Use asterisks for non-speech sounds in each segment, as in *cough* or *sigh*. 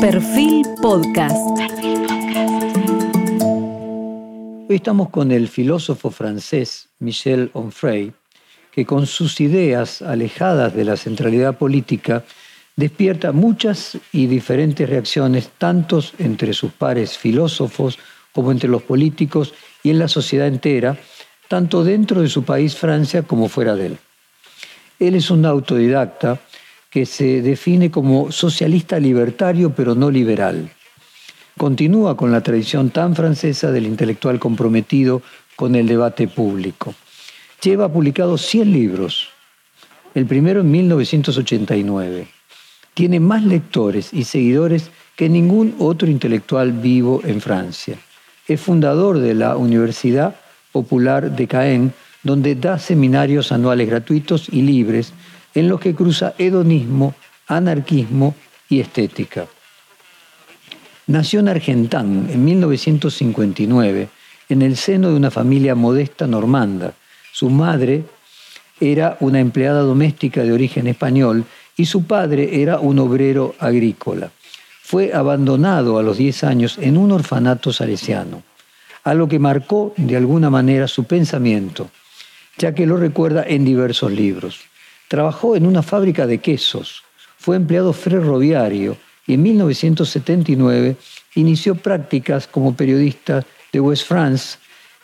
Perfil Podcast. Hoy estamos con el filósofo francés Michel Onfray, que con sus ideas alejadas de la centralidad política despierta muchas y diferentes reacciones, tanto entre sus pares filósofos como entre los políticos y en la sociedad entera, tanto dentro de su país Francia como fuera de él. Él es un autodidacta que se define como socialista libertario pero no liberal. Continúa con la tradición tan francesa del intelectual comprometido con el debate público. Lleva publicado 100 libros, el primero en 1989. Tiene más lectores y seguidores que ningún otro intelectual vivo en Francia. Es fundador de la Universidad Popular de Caen, donde da seminarios anuales gratuitos y libres en los que cruza hedonismo, anarquismo y estética. Nació en Argentán en 1959 en el seno de una familia modesta normanda. Su madre era una empleada doméstica de origen español y su padre era un obrero agrícola. Fue abandonado a los 10 años en un orfanato salesiano, algo que marcó de alguna manera su pensamiento, ya que lo recuerda en diversos libros. Trabajó en una fábrica de quesos, fue empleado ferroviario y en 1979 inició prácticas como periodista de West France,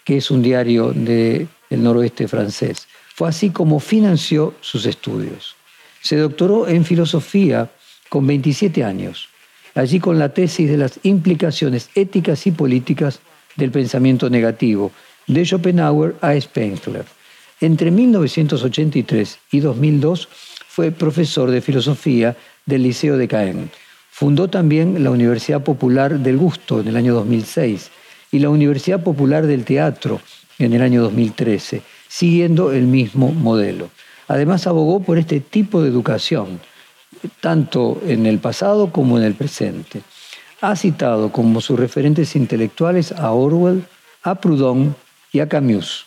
que es un diario del noroeste francés. Fue así como financió sus estudios. Se doctoró en filosofía con 27 años, allí con la tesis de las implicaciones éticas y políticas del pensamiento negativo, de Schopenhauer a Spengler. Entre 1983 y 2002 fue profesor de filosofía del Liceo de Caen. Fundó también la Universidad Popular del Gusto en el año 2006 y la Universidad Popular del Teatro en el año 2013, siguiendo el mismo modelo. Además abogó por este tipo de educación, tanto en el pasado como en el presente. Ha citado como sus referentes intelectuales a Orwell, a Proudhon y a Camus.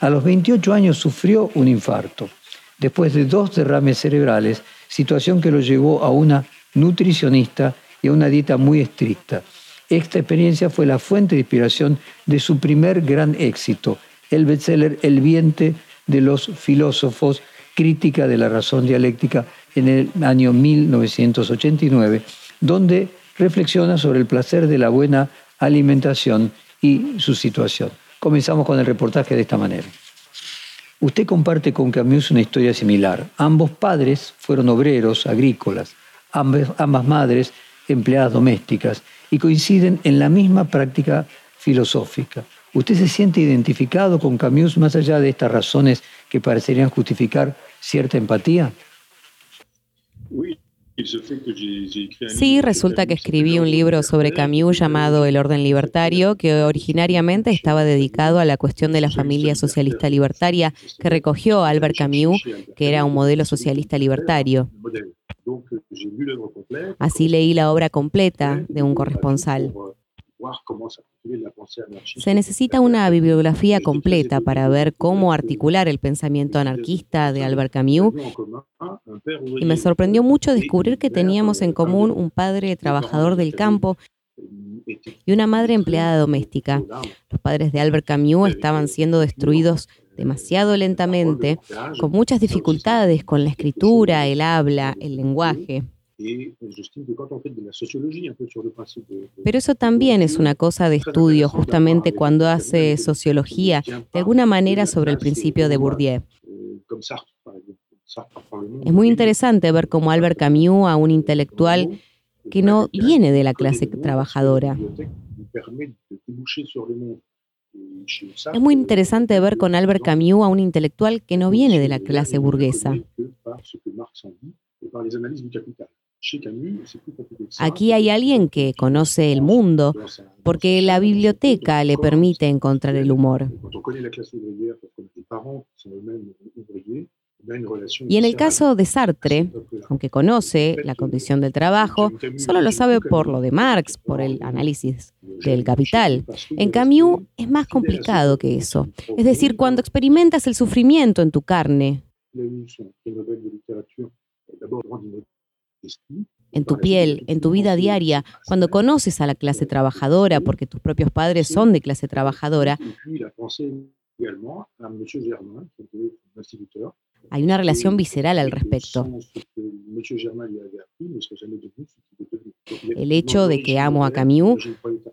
A los 28 años sufrió un infarto, después de dos derrames cerebrales, situación que lo llevó a una nutricionista y a una dieta muy estricta. Esta experiencia fue la fuente de inspiración de su primer gran éxito, el bestseller El viente de los filósofos, crítica de la razón dialéctica en el año 1989, donde reflexiona sobre el placer de la buena alimentación y su situación. Comenzamos con el reportaje de esta manera. Usted comparte con Camus una historia similar. Ambos padres fueron obreros, agrícolas, ambas madres empleadas domésticas y coinciden en la misma práctica filosófica. ¿Usted se siente identificado con Camus más allá de estas razones que parecerían justificar cierta empatía? Sí, resulta que escribí un libro sobre Camus llamado El orden libertario, que originariamente estaba dedicado a la cuestión de la familia socialista libertaria, que recogió Albert Camus, que era un modelo socialista libertario. Así leí la obra completa de un corresponsal. Se necesita una bibliografía completa para ver cómo articular el pensamiento anarquista de Albert Camus y me sorprendió mucho descubrir que teníamos en común un padre trabajador del campo y una madre empleada doméstica. Los padres de Albert Camus estaban siendo destruidos demasiado lentamente, con muchas dificultades con la escritura, el habla, el lenguaje. Pero eso también es una cosa de estudio, justamente cuando hace sociología, de alguna manera sobre el principio de Bourdieu. Es muy interesante ver cómo Albert Camus, a un intelectual que no viene de la clase trabajadora. Es muy interesante ver con Albert Camus a un intelectual que no viene de la clase burguesa. Aquí hay alguien que conoce el mundo, porque la biblioteca le permite encontrar el humor. Y en el caso de Sartre, aunque conoce la condición del trabajo, solo lo sabe por lo de Marx, por el análisis del capital. En Camus es más complicado que eso. Es decir, cuando experimentas el sufrimiento en tu carne, en tu piel, en tu vida diaria, cuando conoces a la clase trabajadora, porque tus propios padres son de clase trabajadora, hay una relación visceral al respecto. El hecho de que amo a Camus,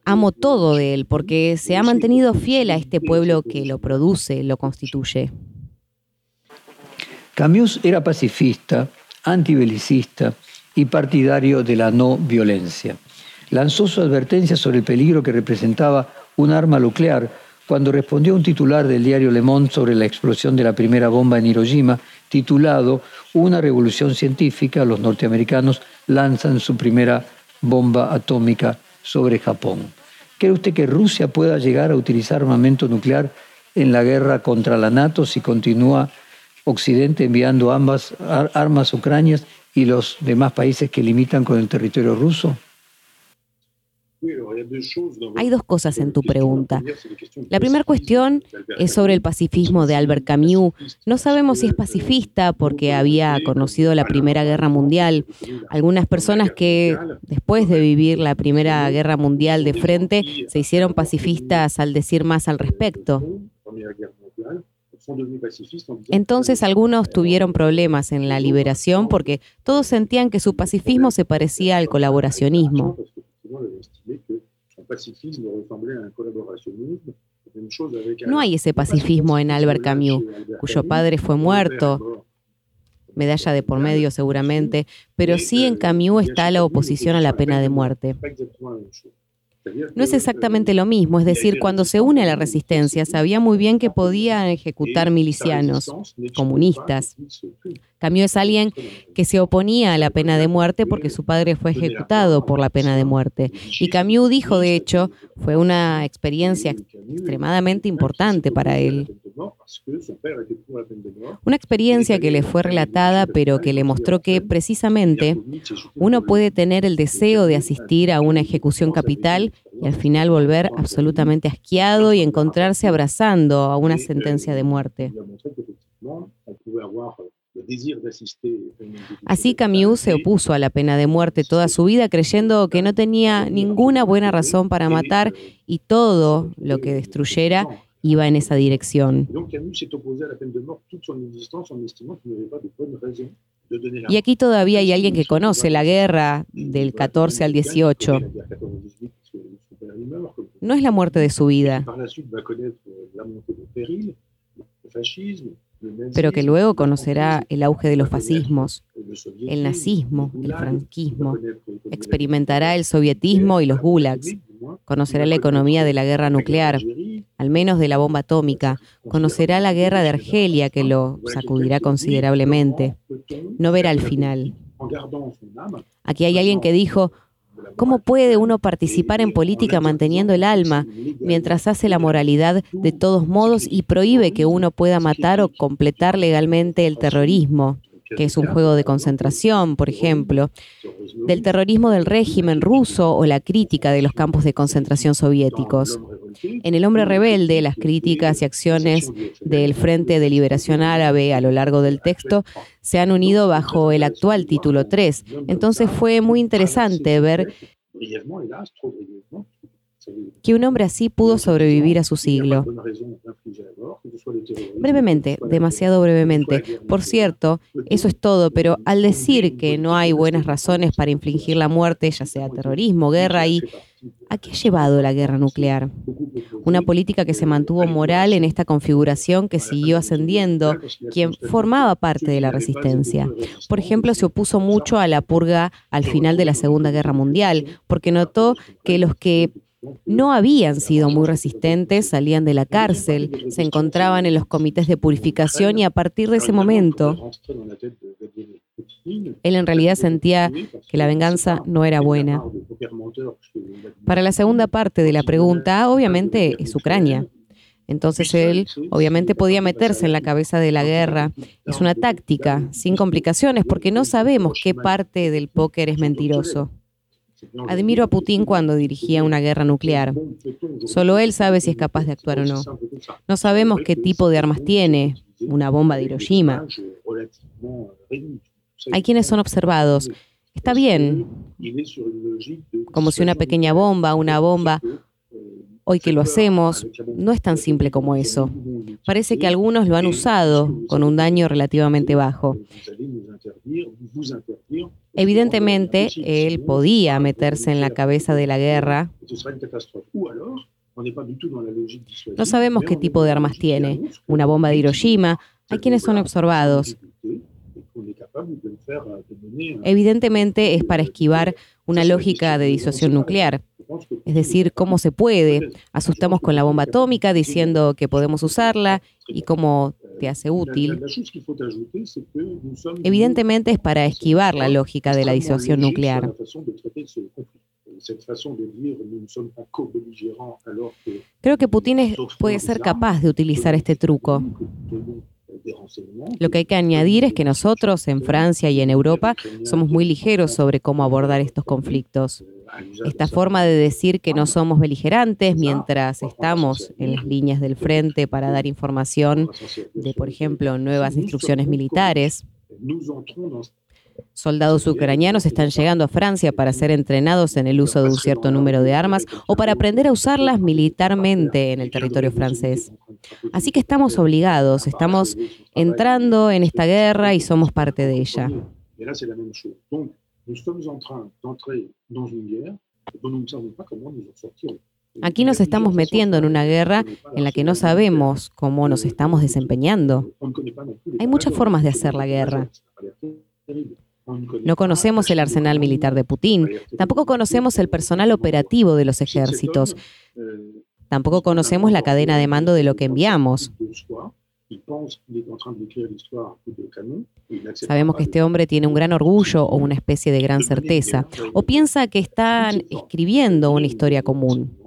amo todo de él, porque se ha mantenido fiel a este pueblo que lo produce, lo constituye. Camus era pacifista, antibelicista y partidario de la no violencia. Lanzó su advertencia sobre el peligro que representaba un arma nuclear cuando respondió a un titular del diario Le Monde sobre la explosión de la primera bomba en Hiroshima, titulado Una revolución científica, los norteamericanos lanzan su primera bomba atómica sobre Japón. ¿Cree usted que Rusia pueda llegar a utilizar armamento nuclear en la guerra contra la NATO si continúa Occidente enviando ambas armas a Ucrania y los demás países que limitan con el territorio ruso? Hay dos cosas en tu pregunta. La primera cuestión es sobre el pacifismo de Albert Camus. No sabemos si es pacifista porque había conocido la Primera Guerra Mundial. Algunas personas que después de vivir la Primera Guerra Mundial de frente se hicieron pacifistas al decir más al respecto. Entonces algunos tuvieron problemas en la liberación porque todos sentían que su pacifismo se parecía al colaboracionismo. No hay ese pacifismo en Albert Camus, cuyo padre fue muerto, medalla de por medio seguramente, pero sí en Camus está la oposición a la pena de muerte. No es exactamente lo mismo, es decir, cuando se une a la resistencia, sabía muy bien que podía ejecutar milicianos, comunistas. Camus es alguien que se oponía a la pena de muerte porque su padre fue ejecutado por la pena de muerte. Y Camus dijo, de hecho, fue una experiencia extremadamente importante para él. Una experiencia que le fue relatada, pero que le mostró que precisamente uno puede tener el deseo de asistir a una ejecución capital y al final volver absolutamente asqueado y encontrarse abrazando a una sentencia de muerte. Así Camus se opuso a la pena de muerte toda su vida creyendo que no tenía ninguna buena razón para matar y todo lo que destruyera iba en esa dirección. Y aquí todavía hay alguien que conoce la guerra del 14 al 18. No es la muerte de su vida, pero que luego conocerá el auge de los fascismos, el nazismo, el franquismo, experimentará el sovietismo y los gulags, conocerá la economía de la guerra nuclear, al menos de la bomba atómica, conocerá la guerra de Argelia que lo sacudirá considerablemente, no verá el final. Aquí hay alguien que dijo, ¿Cómo puede uno participar en política manteniendo el alma mientras hace la moralidad de todos modos y prohíbe que uno pueda matar o completar legalmente el terrorismo? Que es un juego de concentración, por ejemplo, del terrorismo del régimen ruso o la crítica de los campos de concentración soviéticos. En El hombre rebelde, las críticas y acciones del Frente de Liberación Árabe a lo largo del texto se han unido bajo el actual título 3. Entonces fue muy interesante ver que un hombre así pudo sobrevivir a su siglo. Brevemente, demasiado brevemente. Por cierto, eso es todo, pero al decir que no hay buenas razones para infligir la muerte, ya sea terrorismo, guerra y... ¿A qué ha llevado la guerra nuclear? Una política que se mantuvo moral en esta configuración que siguió ascendiendo, quien formaba parte de la resistencia. Por ejemplo, se opuso mucho a la purga al final de la Segunda Guerra Mundial, porque notó que los que no habían sido muy resistentes, salían de la cárcel, se encontraban en los comités de purificación y a partir de ese momento él en realidad sentía que la venganza no era buena. Para la segunda parte de la pregunta, obviamente es Ucrania. Entonces él obviamente podía meterse en la cabeza de la guerra. Es una táctica, sin complicaciones, porque no sabemos qué parte del póker es mentiroso. Admiro a Putin cuando dirigía una guerra nuclear. Solo él sabe si es capaz de actuar o no. No sabemos qué tipo de armas tiene, una bomba de Hiroshima. Hay quienes son observados. Está bien, como si una pequeña bomba, una bomba, hoy que lo hacemos, no es tan simple como eso. Parece que algunos lo han usado con un daño relativamente bajo. Evidentemente, él podía meterse en la cabeza de la guerra. No sabemos qué tipo de armas tiene. Una bomba de Hiroshima. Hay quienes son observados. Evidentemente es para esquivar una lógica de disuasión nuclear. Es decir, cómo se puede. Asustamos con la bomba atómica diciendo que podemos usarla y cómo te hace útil. Evidentemente es para esquivar la lógica de la disuasión nuclear. Creo que Putin puede ser capaz de utilizar este truco. Lo que hay que añadir es que nosotros en Francia y en Europa somos muy ligeros sobre cómo abordar estos conflictos. Esta forma de decir que no somos beligerantes mientras estamos en las líneas del frente para dar información de, por ejemplo, nuevas instrucciones militares. Soldados ucranianos están llegando a Francia para ser entrenados en el uso de un cierto número de armas o para aprender a usarlas militarmente en el territorio francés. Así que estamos obligados, estamos entrando en esta guerra y somos parte de ella. Aquí nos estamos metiendo en una guerra en la que no sabemos cómo nos estamos desempeñando. Hay muchas formas de hacer la guerra. No conocemos el arsenal militar de Putin, tampoco conocemos el personal operativo de los ejércitos, tampoco conocemos la cadena de mando de lo que enviamos. Sabemos que este hombre tiene un gran orgullo o una especie de gran certeza, o piensa que están escribiendo una historia común.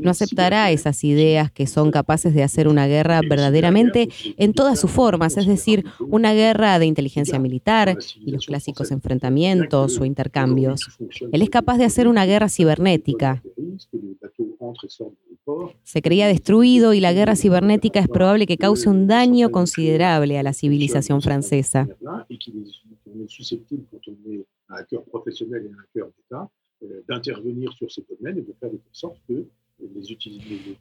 No aceptará esas ideas que son capaces de hacer una guerra verdaderamente en todas sus formas, es decir, una guerra de inteligencia militar y los clásicos enfrentamientos o intercambios. Él es capaz de hacer una guerra cibernética. Se creía destruido y la guerra cibernética es probable que cause un daño considerable a la civilización francesa.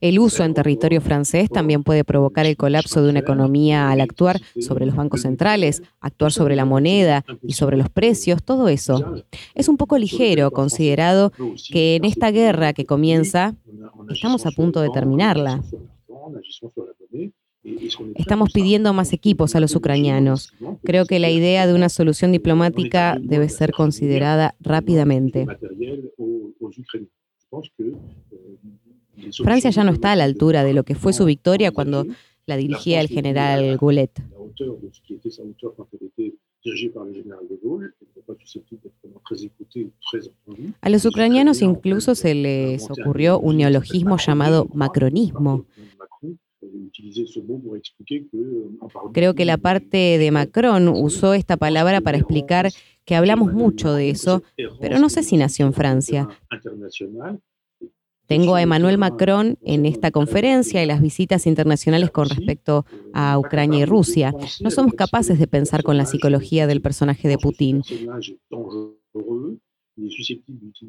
El uso en territorio francés también puede provocar el colapso de una economía al actuar sobre los bancos centrales, actuar sobre la moneda y sobre los precios, todo eso. Es un poco ligero considerado que en esta guerra que comienza estamos a punto de terminarla. Estamos pidiendo más equipos a los ucranianos. Creo que la idea de una solución diplomática debe ser considerada rápidamente. Francia ya no está a la altura de lo que fue su victoria cuando la dirigía el general Goulet. A los ucranianos incluso se les ocurrió un neologismo llamado macronismo, Creo que la parte de Macron usó esta palabra para explicar que hablamos mucho de eso, pero no sé si nació en Francia. Tengo a Emmanuel Macron en esta conferencia y las visitas internacionales con respecto a Ucrania y Rusia. No somos capaces de pensar con la psicología del personaje de Putin.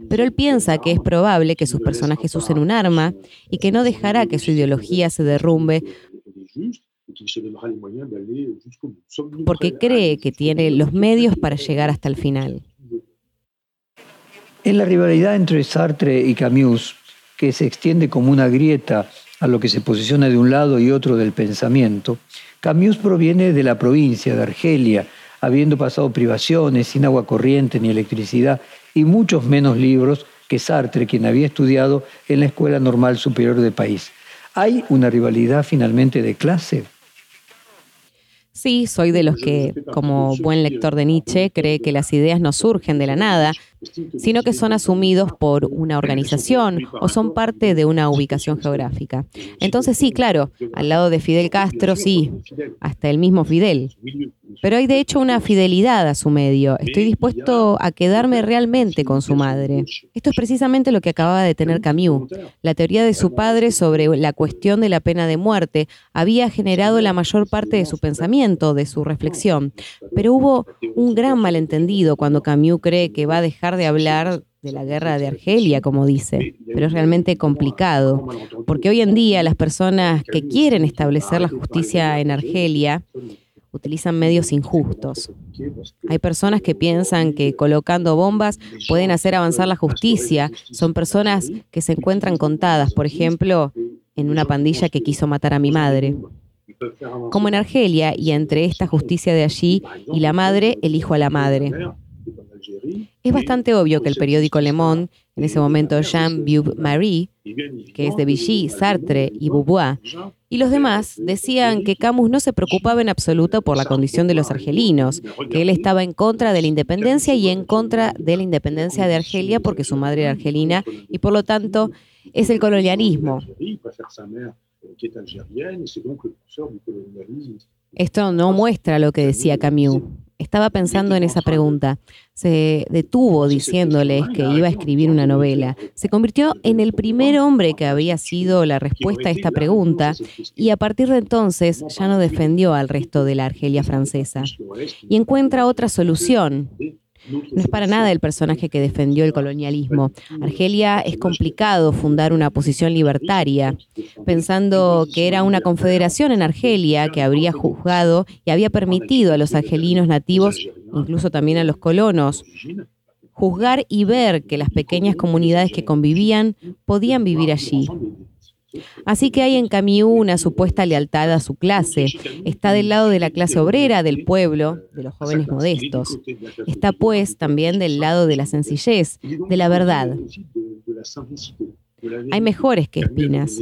Pero él piensa que es probable que sus personajes usen un arma y que no dejará que su ideología se derrumbe porque cree que tiene los medios para llegar hasta el final. En la rivalidad entre Sartre y Camus, que se extiende como una grieta a lo que se posiciona de un lado y otro del pensamiento, Camus proviene de la provincia de Argelia, habiendo pasado privaciones, sin agua corriente ni electricidad y muchos menos libros que Sartre, quien había estudiado en la Escuela Normal Superior del país. ¿Hay una rivalidad finalmente de clase? Sí, soy de los que, como buen lector de Nietzsche, cree que las ideas no surgen de la nada, sino que son asumidos por una organización o son parte de una ubicación geográfica. Entonces sí, claro, al lado de Fidel Castro, sí, hasta el mismo Fidel. Pero hay de hecho una fidelidad a su medio. Estoy dispuesto a quedarme realmente con su madre. Esto es precisamente lo que acababa de tener Camus. La teoría de su padre sobre la cuestión de la pena de muerte había generado la mayor parte de su pensamiento, de su reflexión. Pero hubo un gran malentendido cuando Camus cree que va a dejar de hablar de la guerra de Argelia, como dice, pero es realmente complicado, porque hoy en día las personas que quieren establecer la justicia en Argelia utilizan medios injustos. Hay personas que piensan que colocando bombas pueden hacer avanzar la justicia. Son personas que se encuentran contadas, por ejemplo, en una pandilla que quiso matar a mi madre. Como en Argelia, y entre esta justicia de allí y la madre, elijo a la madre. Es bastante obvio que el periódico Le Monde, en ese momento Jean Marie, que es de Vichy, Sartre y Beauvoir, y los demás decían que Camus no se preocupaba en absoluto por la condición de los argelinos, que él estaba en contra de la independencia y en contra de la independencia de Argelia porque su madre era argelina y por lo tanto es el colonialismo. Esto no muestra lo que decía Camus. Estaba pensando en esa pregunta. Se detuvo diciéndoles que iba a escribir una novela. Se convirtió en el primer hombre que había sido la respuesta a esta pregunta y a partir de entonces ya no defendió al resto de la Argelia francesa. Y encuentra otra solución. No es para nada el personaje que defendió el colonialismo. Argelia es complicado fundar una posición libertaria, pensando que era una confederación en Argelia que habría juzgado y había permitido a los argelinos nativos, incluso también a los colonos, juzgar y ver que las pequeñas comunidades que convivían podían vivir allí. Así que hay en Camus una supuesta lealtad a su clase. Está del lado de la clase obrera, del pueblo, de los jóvenes modestos. Está pues también del lado de la sencillez, de la verdad. Hay mejores que espinas.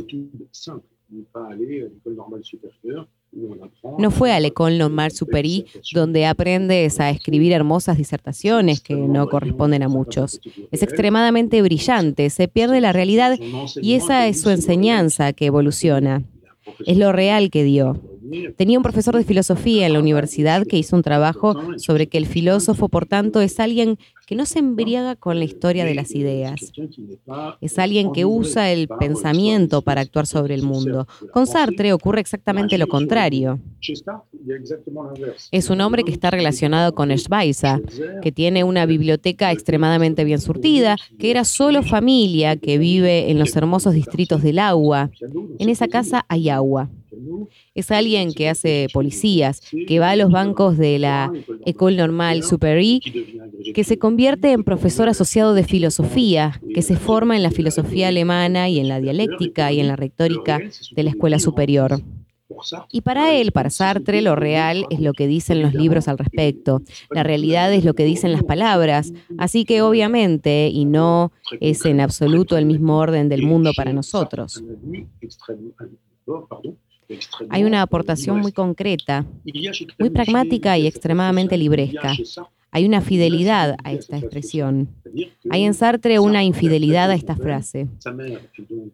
No fue a l'École Normale Supérieure donde aprendes a escribir hermosas disertaciones que no corresponden a muchos. Es extremadamente brillante, se pierde la realidad y esa es su enseñanza que evoluciona. Es lo real que dio. Tenía un profesor de filosofía en la universidad que hizo un trabajo sobre que el filósofo, por tanto, es alguien que no se embriaga con la historia de las ideas. Es alguien que usa el pensamiento para actuar sobre el mundo. Con Sartre ocurre exactamente lo contrario. Es un hombre que está relacionado con Schweizer, que tiene una biblioteca extremadamente bien surtida, que era solo familia, que vive en los hermosos distritos del agua. En esa casa hay agua. Es alguien que hace policías, que va a los bancos de la École Normale Supérieure, que se convierte en profesor asociado de filosofía, que se forma en la filosofía alemana y en la dialéctica y en la retórica de la escuela superior. Y para él, para Sartre, lo real es lo que dicen los libros al respecto. La realidad es lo que dicen las palabras. Así que obviamente, y no es en absoluto el mismo orden del mundo para nosotros. Hay una aportación muy concreta, muy pragmática y extremadamente libresca. Hay una fidelidad a esta expresión. Hay en Sartre una infidelidad a esta frase.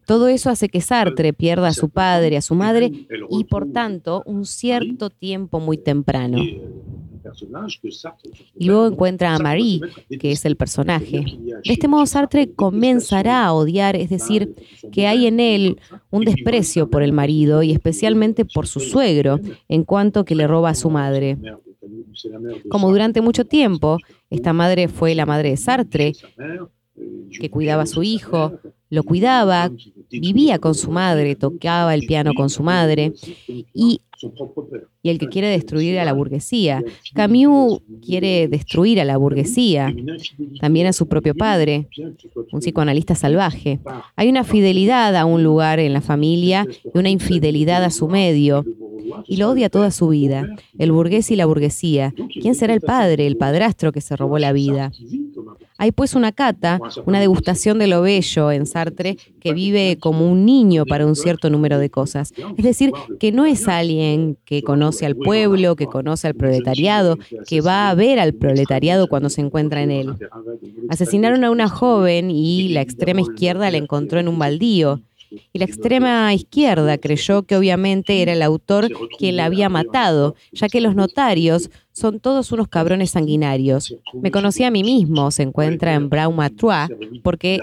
Todo eso hace que Sartre pierda a su padre, a su madre y por tanto un cierto tiempo muy temprano. Y luego encuentra a Marie, que es el personaje. De este modo Sartre comenzará a odiar, es decir, que hay en él un desprecio por el marido y especialmente por su suegro, en cuanto que le roba a su madre. Como durante mucho tiempo, esta madre fue la madre de Sartre, que cuidaba a su hijo, lo cuidaba, vivía con su madre, tocaba el piano con su madre y, y, el que quiere destruir a la burguesía. Camus quiere destruir a la burguesía, también a su propio padre, un psicoanalista salvaje. Hay una fidelidad a un lugar en la familia y una infidelidad a su medio y lo odia toda su vida, el burgués y la burguesía. ¿Quién será el padre, el padrastro que se robó la vida? Hay pues una cata, una degustación de lo bello en Sartre que vive como un niño para un cierto número de cosas. Es decir, que no es alguien que conoce al pueblo, que conoce al proletariado, que va a ver al proletariado cuando se encuentra en él. Asesinaron a una joven y la extrema izquierda la encontró en un baldío. Y la extrema izquierda creyó que obviamente era el autor quien la había matado, ya que los notarios son todos unos cabrones sanguinarios. Me conocí a mí mismo, se encuentra en Braumatrois, porque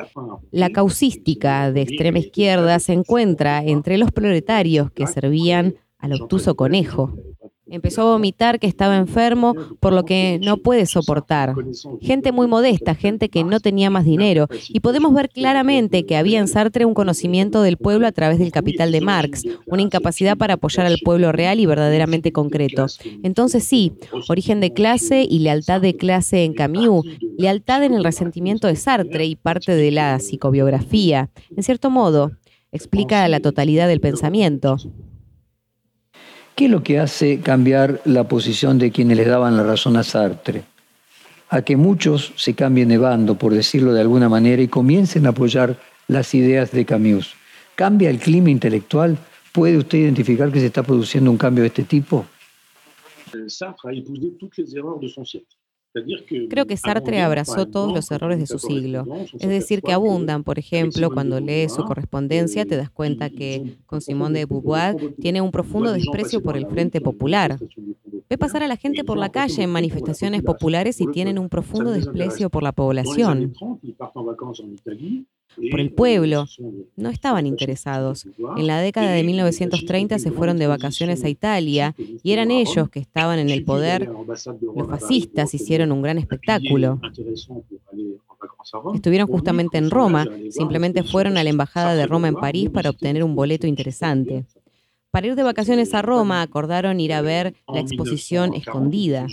la causística de extrema izquierda se encuentra entre los proletarios que servían al obtuso conejo. Empezó a vomitar que estaba enfermo, por lo que no puede soportar. Gente muy modesta, gente que no tenía más dinero. Y podemos ver claramente que había en Sartre un conocimiento del pueblo a través del capital de Marx, una incapacidad para apoyar al pueblo real y verdaderamente concreto. Entonces sí, origen de clase y lealtad de clase en Camus, lealtad en el resentimiento de Sartre y parte de la psicobiografía. En cierto modo, explica la totalidad del pensamiento. ¿Qué es lo que hace cambiar la posición de quienes le daban la razón a Sartre? A que muchos se cambien de bando, por decirlo de alguna manera, y comiencen a apoyar las ideas de Camus. ¿Cambia el clima intelectual? ¿Puede usted identificar que se está produciendo un cambio de este tipo? Sartre a les de son siècle. Creo que Sartre abrazó todos los errores de su siglo. Es decir, que abundan, por ejemplo, cuando lees su correspondencia te das cuenta que con Simón de Beauvoir tiene un profundo desprecio por el Frente Popular. Ve pasar a la gente por la calle en manifestaciones populares y tienen un profundo desprecio por la población por el pueblo. No estaban interesados. En la década de 1930 se fueron de vacaciones a Italia y eran ellos que estaban en el poder. Los fascistas hicieron un gran espectáculo. Estuvieron justamente en Roma, simplemente fueron a la Embajada de Roma en París para obtener un boleto interesante. Para ir de vacaciones a Roma acordaron ir a ver la exposición escondida.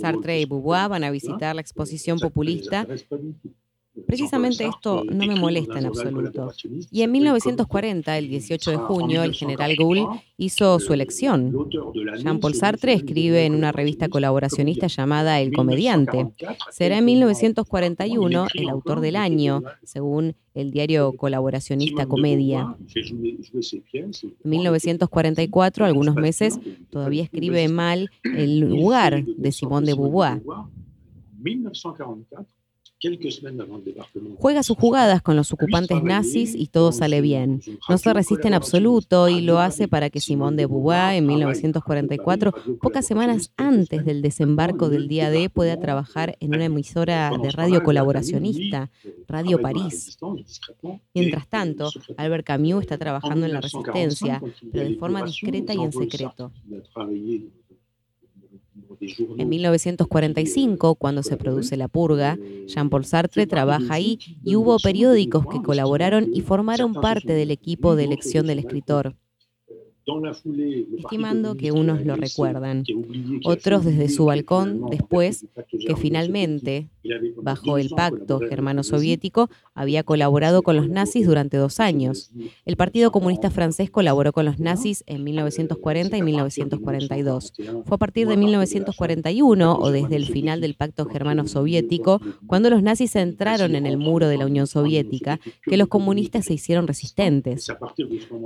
Sartre y Beauvoir van a visitar la exposición populista Precisamente esto no me molesta en absoluto. Y en 1940, el 18 de junio, el general Gould hizo su elección. Jean-Paul Sartre escribe en una revista colaboracionista llamada El Comediante. Será en 1941 el autor del año, según el diario colaboracionista Comedia. En 1944, algunos meses, todavía escribe mal el lugar de Simone de Beauvoir. Juega sus jugadas con los ocupantes nazis y todo sale bien. No se resiste en absoluto y lo hace para que Simón de Beauvoir en 1944, pocas semanas antes del desembarco del día D, pueda trabajar en una emisora de radio colaboracionista, Radio París. Mientras tanto, Albert Camus está trabajando en la resistencia, pero de forma discreta y en secreto. En 1945, cuando se produce La Purga, Jean-Paul Sartre trabaja ahí y hubo periódicos que colaboraron y formaron parte del equipo de elección del escritor. Estimando que unos lo recuerdan, otros desde su balcón después que finalmente, bajo el pacto germano-soviético, había colaborado con los nazis durante dos años. El Partido Comunista Francés colaboró con los nazis en 1940 y 1942. Fue a partir de 1941 o desde el final del pacto germano-soviético, cuando los nazis entraron en el muro de la Unión Soviética, que los comunistas se hicieron resistentes.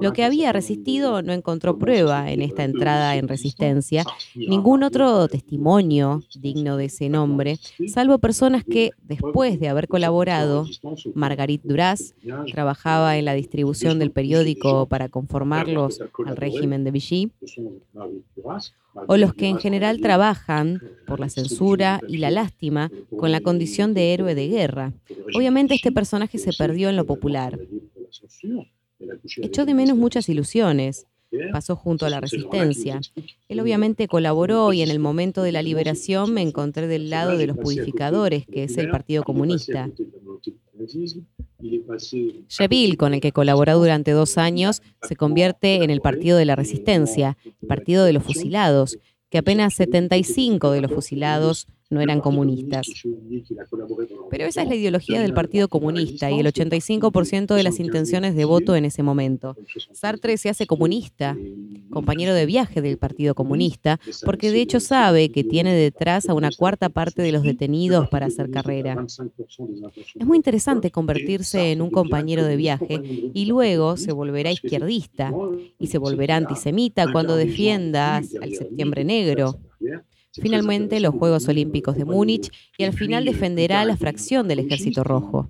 Lo que había resistido no encontró prueba en esta entrada en resistencia, ningún otro testimonio digno de ese nombre, salvo personas que, después de haber colaborado, Margarit Duras trabajaba en la distribución del periódico para conformarlos al régimen de Vichy, o los que en general trabajan por la censura y la lástima con la condición de héroe de guerra. Obviamente este personaje se perdió en lo popular. Echó de menos muchas ilusiones pasó junto a la resistencia. Él obviamente colaboró y en el momento de la liberación me encontré del lado de los purificadores, que es el Partido Comunista. Cheville, con el que colaboró durante dos años, se convierte en el Partido de la Resistencia, el Partido de los Fusilados, que apenas 75 de los fusilados no eran comunistas. Pero esa es la ideología del Partido Comunista y el 85% de las intenciones de voto en ese momento. Sartre se hace comunista, compañero de viaje del Partido Comunista, porque de hecho sabe que tiene detrás a una cuarta parte de los detenidos para hacer carrera. Es muy interesante convertirse en un compañero de viaje y luego se volverá izquierdista y se volverá antisemita cuando defienda al septiembre negro finalmente los Juegos Olímpicos de Múnich y al final defenderá la fracción del Ejército Rojo.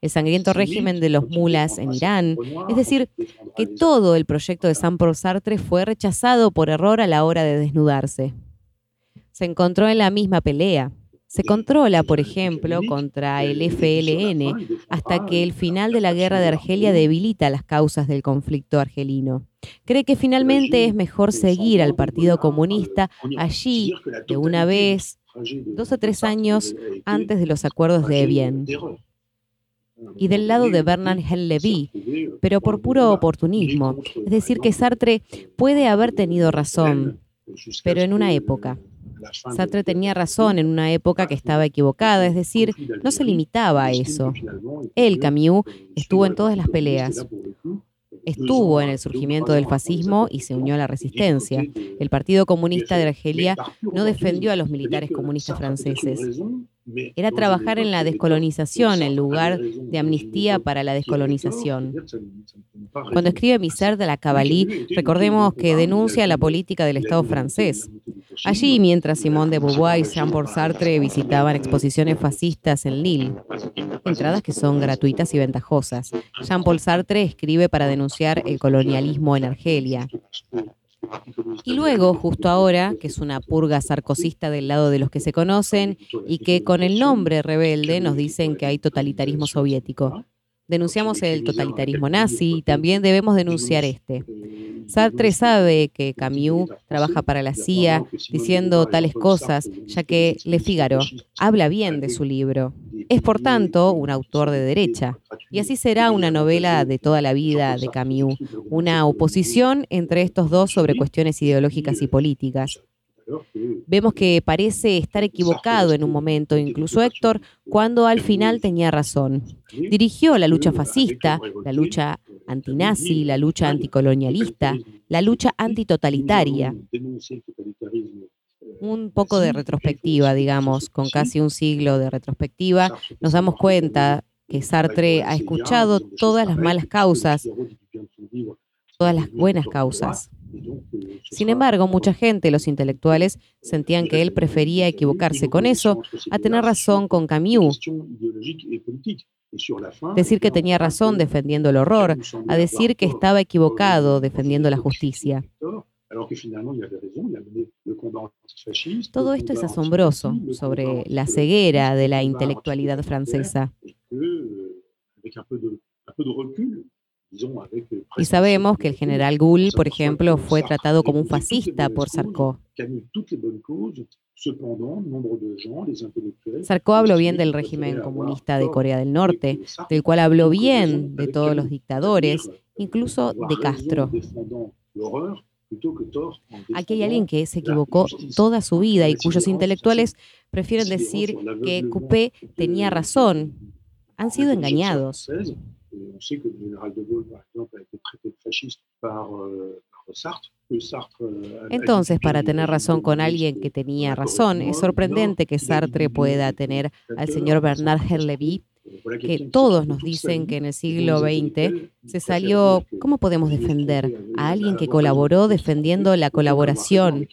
El sangriento régimen de los mulas en Irán, es decir, que todo el proyecto de Saint-Paul Sartre fue rechazado por error a la hora de desnudarse. Se encontró en la misma pelea. Se controla, por ejemplo, contra el FLN hasta que el final de la guerra de Argelia debilita las causas del conflicto argelino. Cree que finalmente es mejor seguir al Partido Comunista allí de una vez, dos o tres años antes de los acuerdos de Evian. Y del lado de Bernard Hell-Levy, pero por puro oportunismo. Es decir, que Sartre puede haber tenido razón, pero en una época. Sartre tenía razón en una época que estaba equivocada, es decir, no se limitaba a eso. Él, Camus, estuvo en todas las peleas. Estuvo en el surgimiento del fascismo y se unió a la resistencia. El Partido Comunista de Argelia no defendió a los militares comunistas franceses era trabajar en la descolonización en lugar de amnistía para la descolonización. Cuando escribe Miser de la Cavalí, recordemos que denuncia la política del Estado francés. Allí, mientras Simone de Beauvoir y Jean-Paul Sartre visitaban exposiciones fascistas en Lille, entradas que son gratuitas y ventajosas, Jean-Paul Sartre escribe para denunciar el colonialismo en Argelia. Y luego, justo ahora, que es una purga sarcosista del lado de los que se conocen y que con el nombre rebelde nos dicen que hay totalitarismo soviético. Denunciamos el totalitarismo nazi y también debemos denunciar este. Sartre sabe que Camus trabaja para la CIA diciendo tales cosas, ya que Le Figaro habla bien de su libro. Es, por tanto, un autor de derecha. Y así será una novela de toda la vida de Camus, una oposición entre estos dos sobre cuestiones ideológicas y políticas. Vemos que parece estar equivocado en un momento, incluso Héctor, cuando al final tenía razón. Dirigió la lucha fascista, la lucha antinazi, la lucha anticolonialista, la lucha antitotalitaria. Un poco de retrospectiva, digamos, con casi un siglo de retrospectiva, nos damos cuenta que Sartre ha escuchado todas las malas causas, todas las buenas causas. Sin embargo, mucha gente, los intelectuales, sentían que él prefería equivocarse con eso a tener razón con Camus. Decir que tenía razón defendiendo el horror, a decir que estaba equivocado defendiendo la justicia. Todo esto es asombroso sobre la ceguera de la intelectualidad francesa. Y sabemos que el general Gould, por ejemplo, fue tratado como un fascista por Sarko. Sarko habló bien del régimen comunista de Corea del Norte, del cual habló bien de todos los dictadores, incluso de Castro. Aquí hay alguien que se equivocó toda su vida y cuyos intelectuales prefieren decir que Coupé tenía razón. Han sido engañados. Entonces, para tener razón con alguien que tenía razón, es sorprendente que Sartre pueda tener al señor Bernard Herlevy, que todos nos dicen que en el siglo XX se salió, ¿cómo podemos defender? A alguien que colaboró defendiendo la colaboración,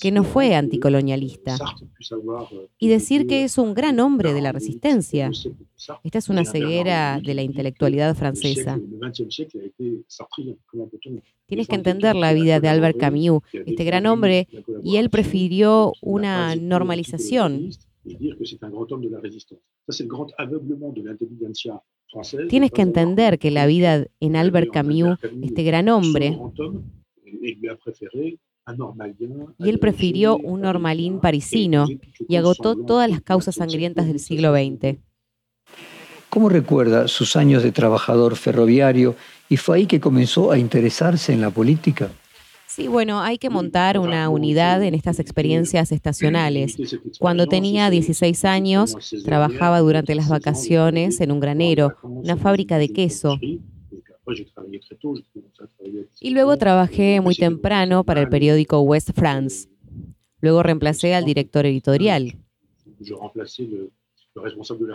que no fue anticolonialista, y decir que es un gran hombre de la resistencia. Esta es una ceguera de la intelectualidad francesa. Tienes que entender la vida de Albert Camus, este gran hombre, y él prefirió una normalización. Tienes que entender que la vida en Albert Camus, este gran hombre, y él prefirió un normalín parisino y agotó todas las causas sangrientas del siglo XX. ¿Cómo recuerda sus años de trabajador ferroviario y fue ahí que comenzó a interesarse en la política? Sí, bueno, hay que montar una unidad en estas experiencias estacionales. Cuando tenía 16 años, trabajaba durante las vacaciones en un granero, una fábrica de queso. Y luego trabajé muy temprano para el periódico West France. Luego reemplacé al director editorial.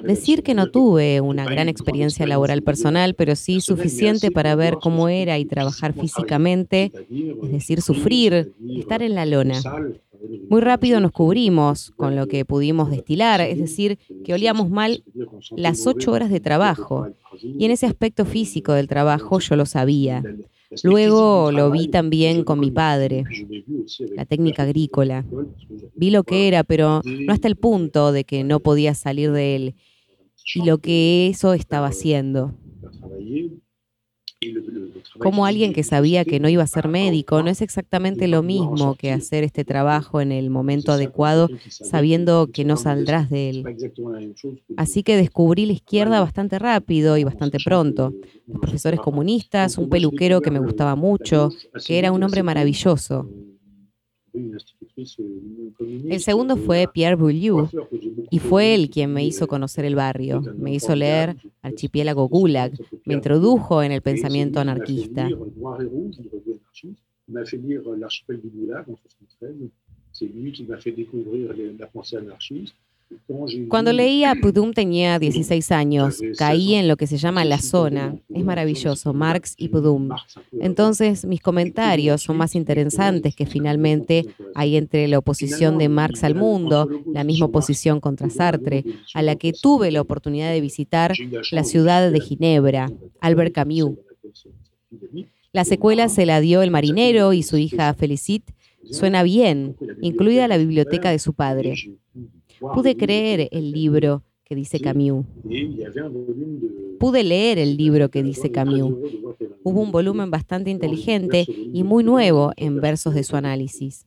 Decir que no tuve una gran experiencia laboral personal, pero sí suficiente para ver cómo era y trabajar físicamente, es decir, sufrir, estar en la lona. Muy rápido nos cubrimos con lo que pudimos destilar, es decir, que olíamos mal las ocho horas de trabajo. Y en ese aspecto físico del trabajo yo lo sabía. Luego lo vi también con mi padre, la técnica agrícola. Vi lo que era, pero no hasta el punto de que no podía salir de él y lo que eso estaba haciendo. Como alguien que sabía que no iba a ser médico, no es exactamente lo mismo que hacer este trabajo en el momento adecuado sabiendo que no saldrás de él. Así que descubrí la izquierda bastante rápido y bastante pronto. Los profesores comunistas, un peluquero que me gustaba mucho, que era un hombre maravilloso. El segundo fue Pierre Bourdieu y fue él quien me hizo conocer el barrio, me hizo leer Archipiélago Gulag, me introdujo en el pensamiento anarquista. Cuando leía Pudum tenía 16 años, caí en lo que se llama la zona. Es maravilloso, Marx y Pudum. Entonces mis comentarios son más interesantes que finalmente hay entre la oposición de Marx al mundo, la misma oposición contra Sartre, a la que tuve la oportunidad de visitar la ciudad de Ginebra, Albert Camus. La secuela se la dio el marinero y su hija Felicite. Suena bien, incluida la biblioteca de su padre. Pude creer el libro que dice Camus. Pude leer el libro que dice Camus. Hubo un volumen bastante inteligente y muy nuevo en versos de su análisis.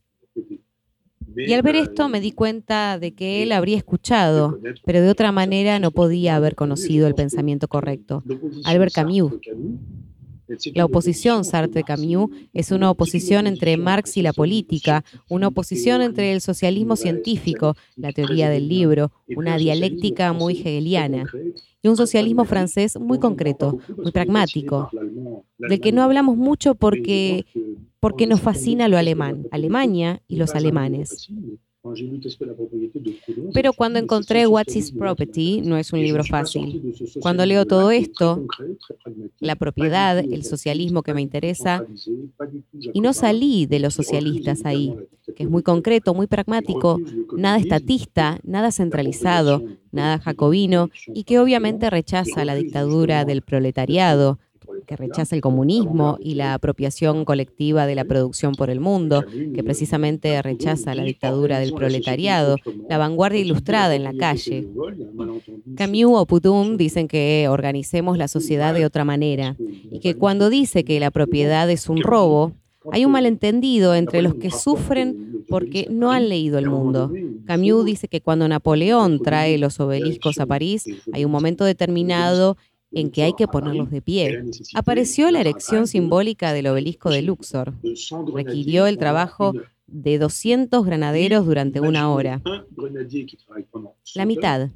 Y al ver esto me di cuenta de que él habría escuchado, pero de otra manera no podía haber conocido el pensamiento correcto. Albert Camus. La oposición Sartre-Camus es una oposición entre Marx y la política, una oposición entre el socialismo científico, la teoría del libro, una dialéctica muy hegeliana, y un socialismo francés muy concreto, muy pragmático, del que no hablamos mucho porque, porque nos fascina lo alemán, Alemania y los alemanes. Pero cuando encontré What's His Property, no es un libro fácil. Cuando leo todo esto, la propiedad, el socialismo que me interesa, y no salí de los socialistas ahí, que es muy concreto, muy pragmático, nada estatista, nada centralizado, nada jacobino, y que obviamente rechaza la dictadura del proletariado, que rechaza el comunismo y la apropiación colectiva de la producción por el mundo, que precisamente rechaza la dictadura del proletariado, la vanguardia ilustrada en la calle. Camus o Putum dicen que organicemos la sociedad de otra manera y que cuando dice que la propiedad es un robo, hay un malentendido entre los que sufren porque no han leído el mundo. Camus dice que cuando Napoleón trae los obeliscos a París, hay un momento determinado en que hay que ponerlos de pie. Apareció la erección simbólica del obelisco de Luxor. Requirió el trabajo de 200 granaderos durante una hora. La mitad.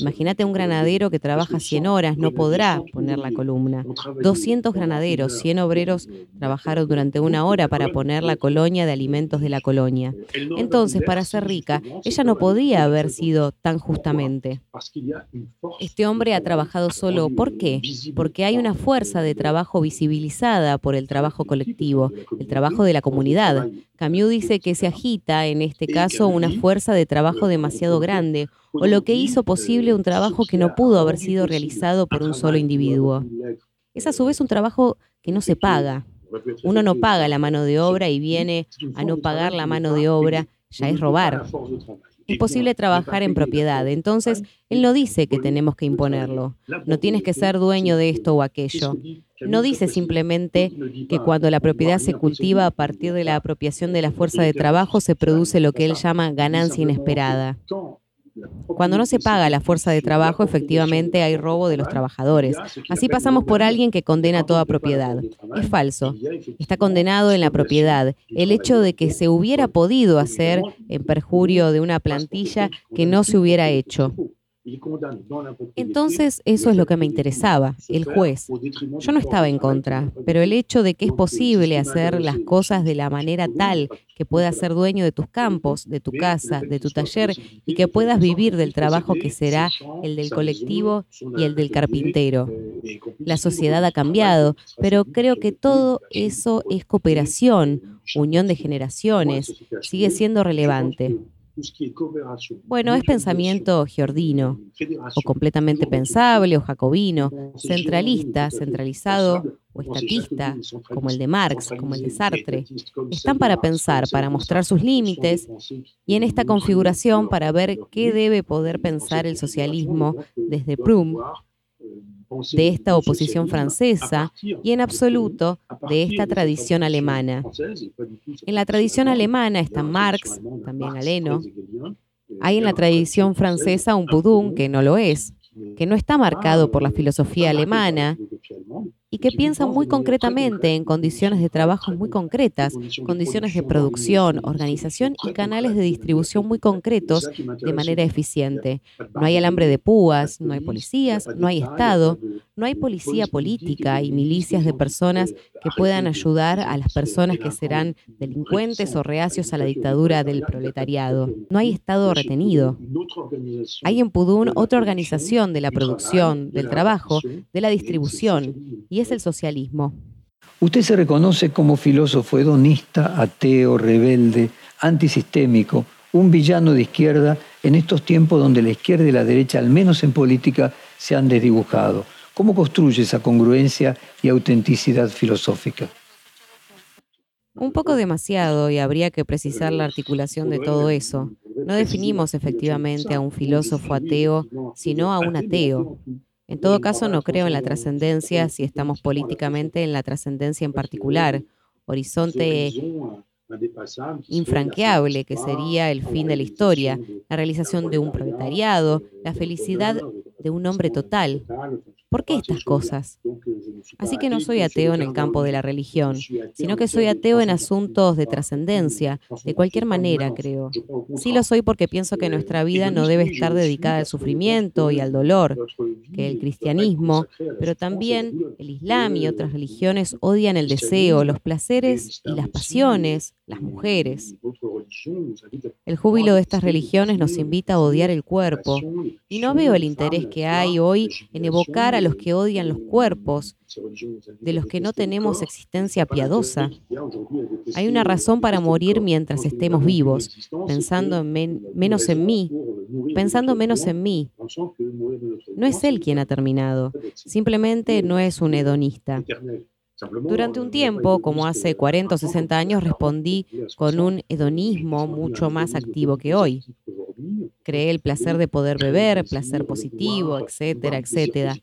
Imagínate un granadero que trabaja 100 horas, no podrá poner la columna. 200 granaderos, 100 obreros trabajaron durante una hora para poner la colonia de alimentos de la colonia. Entonces, para ser rica, ella no podía haber sido tan justamente. Este hombre ha trabajado solo. ¿Por qué? Porque hay una fuerza de trabajo visibilizada por el trabajo colectivo, el trabajo de la comunidad. Camus dice que se agita, en este caso, una fuerza de trabajo demasiado grande, o lo que hizo posible un trabajo que no pudo haber sido realizado por un solo individuo. Es a su vez un trabajo que no se paga. Uno no paga la mano de obra y viene a no pagar la mano de obra, ya es robar. Es posible trabajar en propiedad, entonces él no dice que tenemos que imponerlo. No tienes que ser dueño de esto o aquello. No dice simplemente que cuando la propiedad se cultiva a partir de la apropiación de la fuerza de trabajo se produce lo que él llama ganancia inesperada. Cuando no se paga la fuerza de trabajo, efectivamente hay robo de los trabajadores. Así pasamos por alguien que condena toda propiedad. Es falso. Está condenado en la propiedad. El hecho de que se hubiera podido hacer en perjurio de una plantilla que no se hubiera hecho. Entonces, eso es lo que me interesaba, el juez. Yo no estaba en contra, pero el hecho de que es posible hacer las cosas de la manera tal que puedas ser dueño de tus campos, de tu casa, de tu taller y que puedas vivir del trabajo que será el del colectivo y el del carpintero. La sociedad ha cambiado, pero creo que todo eso es cooperación, unión de generaciones, sigue siendo relevante. Bueno, es pensamiento giordino, o completamente pensable, o jacobino, centralista, centralizado, o estatista, como el de Marx, como el de Sartre. Están para pensar, para mostrar sus límites, y en esta configuración para ver qué debe poder pensar el socialismo desde Prum, de esta oposición francesa y en absoluto de esta tradición alemana. En la tradición alemana está Marx, también Aleno. Hay en la tradición francesa un Boudin que no lo es, que no está marcado por la filosofía alemana y que piensan muy concretamente en condiciones de trabajo muy concretas, condiciones de producción, organización y canales de distribución muy concretos de manera eficiente. No hay alambre de púas, no hay policías, no hay Estado, no hay policía política y milicias de personas que puedan ayudar a las personas que serán delincuentes o reacios a la dictadura del proletariado. No hay Estado retenido. Hay en Pudún otra organización de la producción, del trabajo, de la distribución, y es el socialismo. Usted se reconoce como filósofo hedonista, ateo, rebelde, antisistémico, un villano de izquierda en estos tiempos donde la izquierda y la derecha, al menos en política, se han desdibujado. ¿Cómo construye esa congruencia y autenticidad filosófica? Un poco demasiado y habría que precisar la articulación de todo eso. No definimos efectivamente a un filósofo ateo, sino a un ateo. En todo caso, no creo en la trascendencia si estamos políticamente en la trascendencia en particular, horizonte infranqueable que sería el fin de la historia, la realización de un proletariado, la felicidad de un hombre total. ¿Por qué estas cosas? Así que no soy ateo en el campo de la religión, sino que soy ateo en asuntos de trascendencia, de cualquier manera, creo. Sí lo soy porque pienso que nuestra vida no debe estar dedicada al sufrimiento y al dolor, que el cristianismo, pero también el islam y otras religiones odian el deseo, los placeres y las pasiones, las mujeres. El júbilo de estas religiones nos invita a odiar el cuerpo, y no veo el interés que hay hoy en evocar a los que odian los cuerpos, de los que no tenemos existencia piadosa. Hay una razón para morir mientras estemos vivos, pensando en menos en mí, pensando menos en mí. No es él quien ha terminado, simplemente no es un hedonista. Durante un tiempo, como hace 40 o 60 años, respondí con un hedonismo mucho más activo que hoy. Creé el placer de poder beber, placer positivo, etcétera, etcétera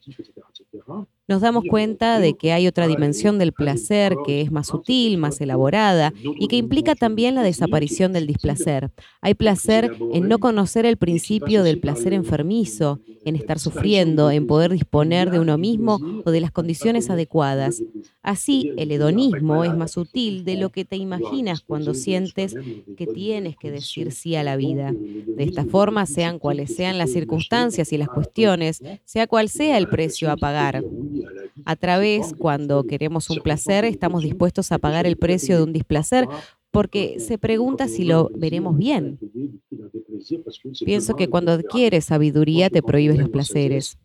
nos damos cuenta de que hay otra dimensión del placer que es más sutil, más elaborada y que implica también la desaparición del displacer. Hay placer en no conocer el principio del placer enfermizo, en estar sufriendo, en poder disponer de uno mismo o de las condiciones adecuadas. Así, el hedonismo es más sutil de lo que te imaginas cuando sientes que tienes que decir sí a la vida. De esta forma, sean cuales sean las circunstancias y las cuestiones, sea cual sea el precio a pagar. A través, cuando queremos un placer, estamos dispuestos a pagar el precio de un displacer porque se pregunta si lo veremos bien. Pienso que cuando adquieres sabiduría te prohíbes los placeres.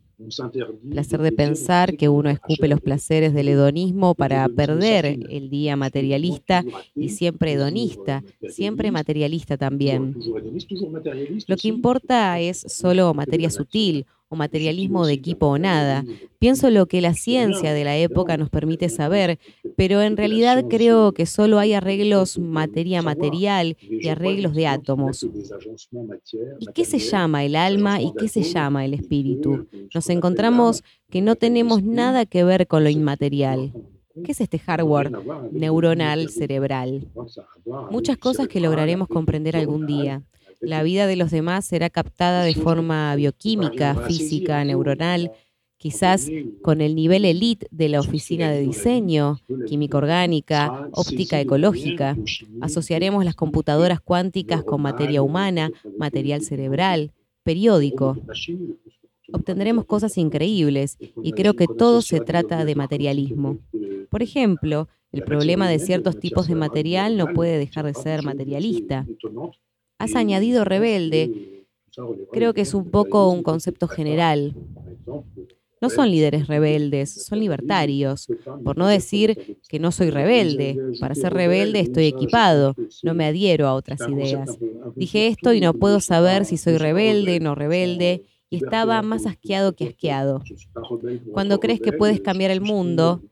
Placer de pensar que uno escupe los placeres del hedonismo para perder el día materialista y siempre hedonista, siempre materialista también. Lo que importa es solo materia sutil o materialismo de equipo o nada. Pienso lo que la ciencia de la época nos permite saber, pero en realidad creo que solo hay arreglos materia material y arreglos de átomos. ¿Y qué se llama el alma y qué se llama el espíritu? Nos encontramos que no tenemos nada que ver con lo inmaterial. ¿Qué es este hardware neuronal cerebral? Muchas cosas que lograremos comprender algún día. La vida de los demás será captada de forma bioquímica, física, neuronal, quizás con el nivel elite de la oficina de diseño, química orgánica, óptica ecológica. Asociaremos las computadoras cuánticas con materia humana, material cerebral, periódico. Obtendremos cosas increíbles y creo que todo se trata de materialismo. Por ejemplo, el problema de ciertos tipos de material no puede dejar de ser materialista. Has añadido rebelde. Creo que es un poco un concepto general. No son líderes rebeldes, son libertarios. Por no decir que no soy rebelde. Para ser rebelde estoy equipado, no me adhiero a otras ideas. Dije esto y no puedo saber si soy rebelde, no rebelde, y estaba más asqueado que asqueado. Cuando crees que puedes cambiar el mundo,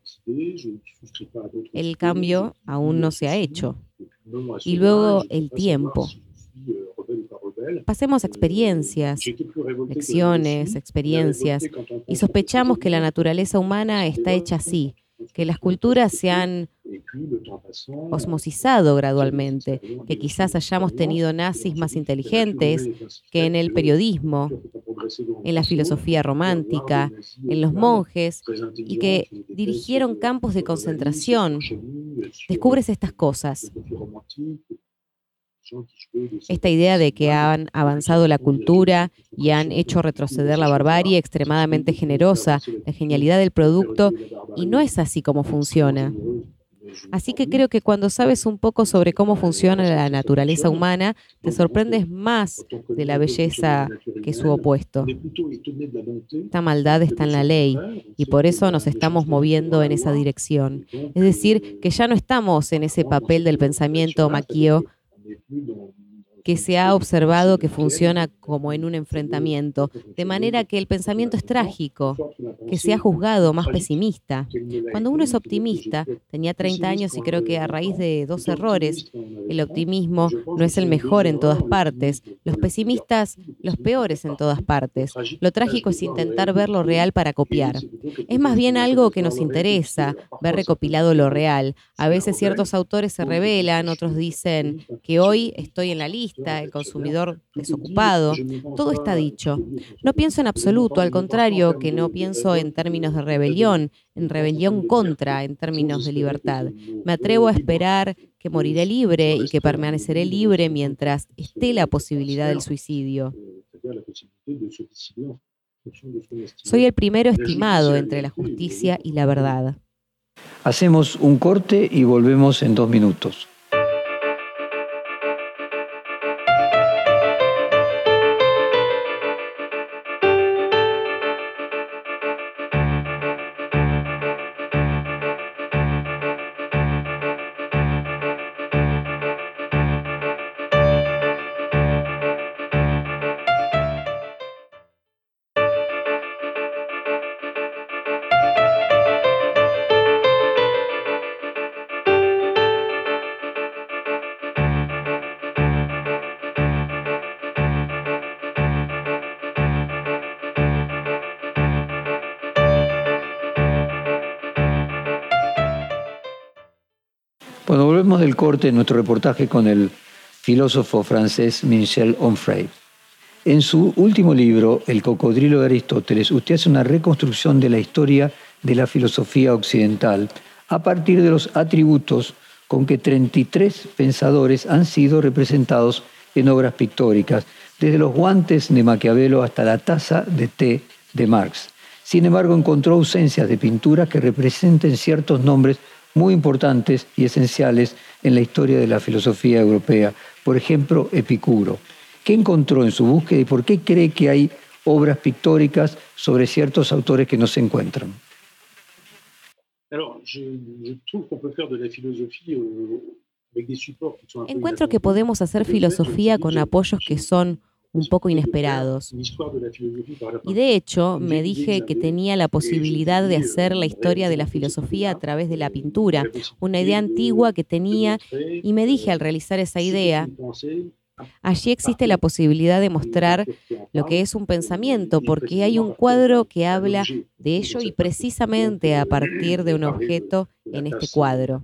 el cambio aún no se ha hecho. Y luego el tiempo. Pasemos experiencias, lecciones, experiencias, y sospechamos que la naturaleza humana está hecha así, que las culturas se han osmosizado gradualmente, que quizás hayamos tenido nazis más inteligentes que en el periodismo, en la filosofía romántica, en los monjes, y que dirigieron campos de concentración. Descubres estas cosas. Esta idea de que han avanzado la cultura y han hecho retroceder la barbarie extremadamente generosa, la genialidad del producto, y no es así como funciona. Así que creo que cuando sabes un poco sobre cómo funciona la naturaleza humana, te sorprendes más de la belleza que su opuesto. Esta maldad está en la ley y por eso nos estamos moviendo en esa dirección. Es decir, que ya no estamos en ese papel del pensamiento n'est plus dans que se ha observado que funciona como en un enfrentamiento, de manera que el pensamiento es trágico, que se ha juzgado más pesimista. Cuando uno es optimista, tenía 30 años y creo que a raíz de dos errores, el optimismo no es el mejor en todas partes, los pesimistas los peores en todas partes. Lo trágico es intentar ver lo real para copiar. Es más bien algo que nos interesa, ver recopilado lo real. A veces ciertos autores se revelan, otros dicen que hoy estoy en la lista, el consumidor desocupado, todo está dicho. No pienso en absoluto, al contrario, que no pienso en términos de rebelión, en rebelión contra, en términos de libertad. Me atrevo a esperar que moriré libre y que permaneceré libre mientras esté la posibilidad del suicidio. Soy el primero estimado entre la justicia y la verdad. Hacemos un corte y volvemos en dos minutos. Corte nuestro reportaje con el filósofo francés Michel Onfray. En su último libro, El cocodrilo de Aristóteles, usted hace una reconstrucción de la historia de la filosofía occidental a partir de los atributos con que 33 pensadores han sido representados en obras pictóricas, desde los guantes de Maquiavelo hasta la taza de té de Marx. Sin embargo, encontró ausencias de pinturas que representen ciertos nombres muy importantes y esenciales en la historia de la filosofía europea. Por ejemplo, Epicuro. ¿Qué encontró en su búsqueda y por qué cree que hay obras pictóricas sobre ciertos autores que no se encuentran? Encuentro que podemos hacer filosofía con apoyos que son un poco inesperados. Y de hecho, me dije que tenía la posibilidad de hacer la historia de la filosofía a través de la pintura, una idea antigua que tenía, y me dije al realizar esa idea, Allí existe la posibilidad de mostrar lo que es un pensamiento, porque hay un cuadro que habla de ello y precisamente a partir de un objeto en este cuadro.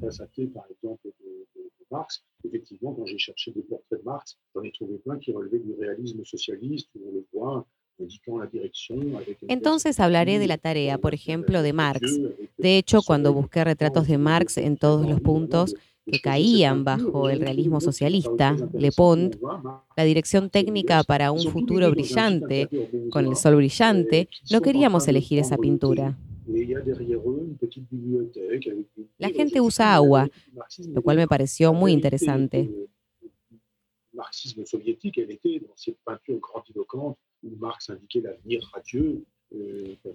Effectivement, quand j'ai cherché des portraits de Marx, j'en ai trouvé plein qui relevaient du réalisme socialiste, où on le voit Entonces hablaré de la tarea, por ejemplo, de Marx. De hecho, cuando busqué retratos de Marx en todos los puntos que caían bajo el realismo socialista, Le Pont, la dirección técnica para un futuro brillante, con el sol brillante, no queríamos elegir esa pintura. La gente usa agua, lo cual me pareció muy interesante.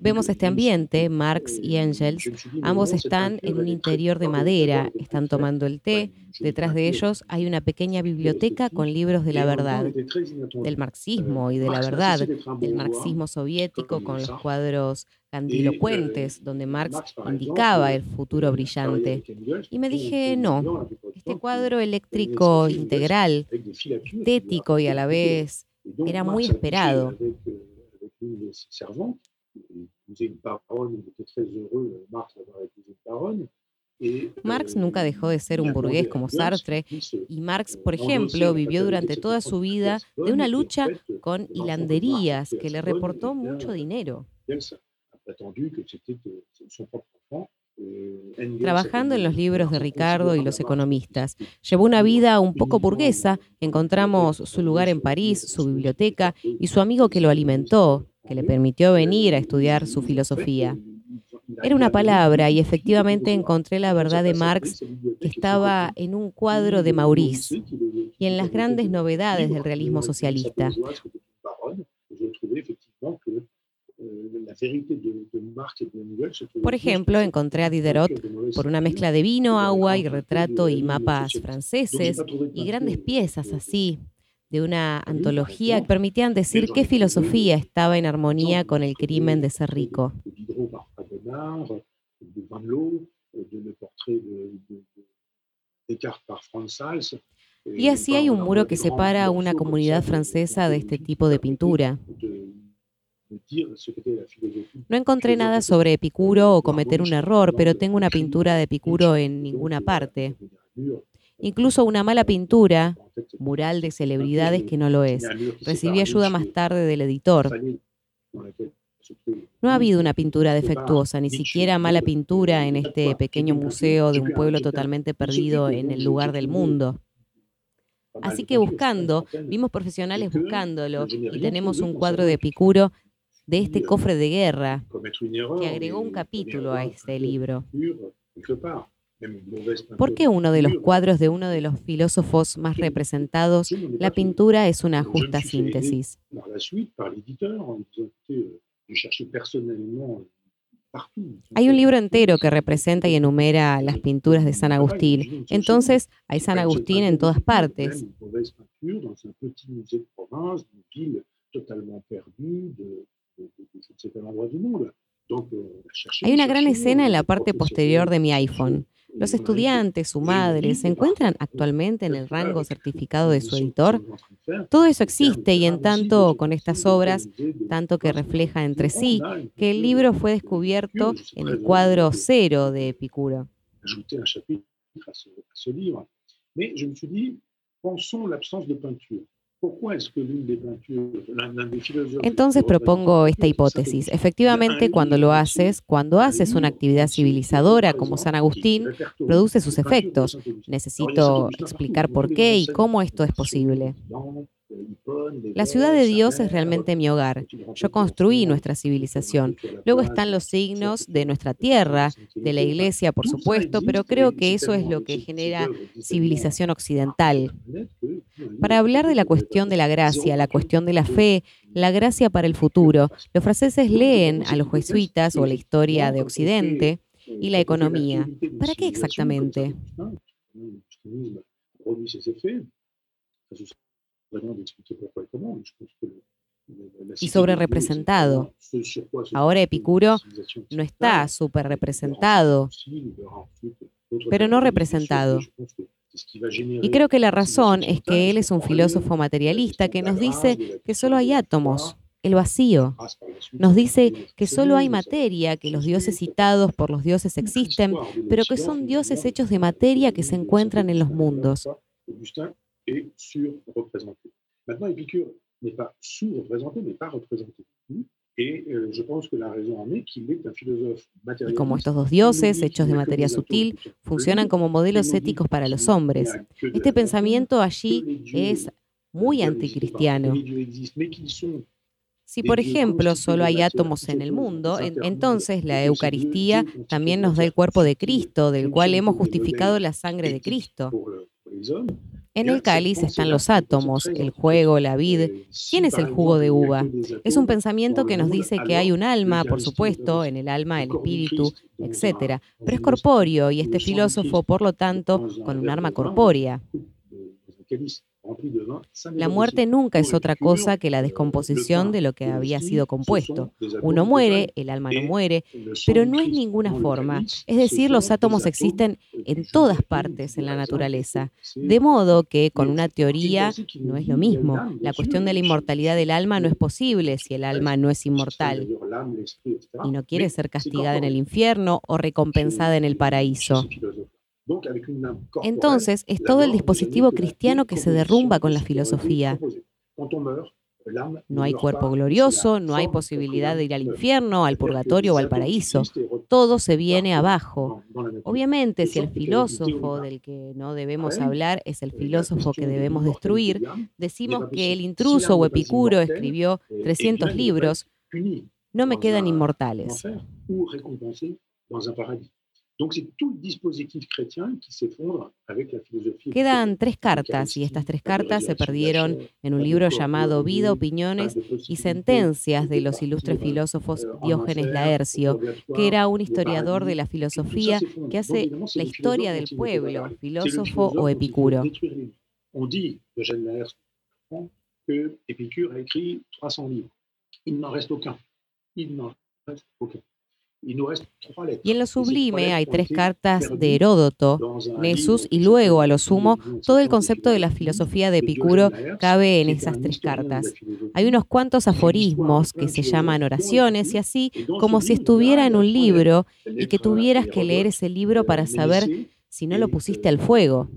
Vemos este ambiente, Marx y Engels, ambos están en un interior de madera, están tomando el té, detrás de ellos hay una pequeña biblioteca con libros de la verdad, del marxismo y de la verdad, del marxismo soviético con los cuadros grandilocuentes, donde Marx indicaba el futuro brillante. Y me dije, no, este cuadro eléctrico integral, estético y a la vez era muy esperado. Marx nunca dejó de ser un burgués como Sartre. y Marx, por ejemplo, vivió durante toda su vida de una lucha con hilanderías que le reportó mucho dinero. Trabajando en los libros de Ricardo y los economistas, llevó una vida un poco burguesa, encontramos su lugar en París, su biblioteca y su amigo que lo alimentó, que le permitió venir a estudiar su filosofía. Era una palabra y efectivamente encontré la verdad de Marx que estaba en un cuadro de Maurice y en las grandes novedades del realismo socialista. Por ejemplo, encontré a Diderot por una mezcla de vino, agua y retrato y mapas franceses y grandes piezas así de una antología que permitían decir qué filosofía estaba en armonía con el crimen de ser rico. Y así hay un muro que separa a una comunidad francesa de este tipo de pintura. No encontré nada sobre Epicuro o cometer un error, pero tengo una pintura de Epicuro en ninguna parte. Incluso una mala pintura, mural de celebridades que no lo es. Recibí ayuda más tarde del editor. No ha habido una pintura defectuosa, ni siquiera mala pintura en este pequeño museo de un pueblo totalmente perdido en el lugar del mundo. Así que buscando, vimos profesionales buscándolo y tenemos un cuadro de Epicuro de este cofre de guerra que agregó un capítulo a este libro. ¿Por qué uno de los cuadros de uno de los filósofos más representados, la pintura es una justa síntesis? Hay un libro entero que representa y enumera las pinturas de San Agustín. Entonces, hay San Agustín en todas partes. Hay una gran escena en la parte posterior de mi iPhone. Los estudiantes, su madre, ¿se encuentran actualmente en el rango certificado de su editor? Todo eso existe y en tanto con estas obras, tanto que refleja entre sí, que el libro fue descubierto en el cuadro cero de Epicuro. Entonces propongo esta hipótesis. Efectivamente, cuando lo haces, cuando haces una actividad civilizadora como San Agustín, produce sus efectos. Necesito explicar por qué y cómo esto es posible. La ciudad de Dios es realmente mi hogar. Yo construí nuestra civilización. Luego están los signos de nuestra tierra, de la iglesia, por supuesto, pero creo que eso es lo que genera civilización occidental. Para hablar de la cuestión de la gracia, la cuestión de la fe, la gracia para el futuro, los franceses leen a los jesuitas o la historia de Occidente y la economía. ¿Para qué exactamente? Y sobre representado. Ahora Epicuro no está súper representado, pero no representado. Y creo que la razón es que él es un filósofo materialista que nos dice que solo hay átomos, el vacío. Nos dice que solo hay materia, que los dioses citados por los dioses existen, pero que son dioses hechos de materia que se encuentran en los mundos. Est surreprésenté. Maintenant, Épicure n'est pas sous-représenté, mais pas représenté. Et euh, je pense que la raison en est qu'il est un philosophe Y como estos dos dioses, hechos de materia sutil, funcionan como modelos éticos para los hombres. Este pensamiento allí es muy anticristiano. Si, por ejemplo, solo hay átomos en el mundo, entonces la Eucaristía también nos da el cuerpo de Cristo, del cual hemos justificado la sangre de Cristo. En el cáliz están los átomos, el juego, la vid. ¿Quién es el jugo de uva? Es un pensamiento que nos dice que hay un alma, por supuesto, en el alma, el espíritu, etc. Pero es corpóreo y este filósofo, por lo tanto, con un arma corpórea. *laughs* La muerte nunca es otra cosa que la descomposición de lo que había sido compuesto. Uno muere, el alma no muere, pero no es ninguna forma. Es decir, los átomos existen en todas partes en la naturaleza. De modo que con una teoría no es lo mismo. La cuestión de la inmortalidad del alma no es posible si el alma no es inmortal y no quiere ser castigada en el infierno o recompensada en el paraíso. Entonces, es todo el dispositivo cristiano que se derrumba con la filosofía. No hay cuerpo glorioso, no hay posibilidad de ir al infierno, al purgatorio o al paraíso. Todo se viene abajo. Obviamente, si el filósofo del que no debemos hablar es el filósofo que debemos destruir, decimos que el intruso o Epicuro escribió 300 libros, no me quedan inmortales. Quedan tres cartas y estas tres cartas se perdieron en un libro llamado Vida, Opiniones y Sentencias de los ilustres filósofos Diógenes Laercio, que era un historiador de la filosofía que hace la historia del pueblo, filósofo o epicuro. Que Épicure a écrit 300 livres. Il n'en reste aucun. Il n'en reste aucun. Y en lo sublime hay tres cartas de Heródoto, Nessus y luego, a lo sumo, todo el concepto de la filosofía de Epicuro cabe en esas tres cartas. Hay unos cuantos aforismos que se llaman oraciones y así como si estuviera en un libro y que tuvieras que leer ese libro para saber si no lo pusiste al fuego.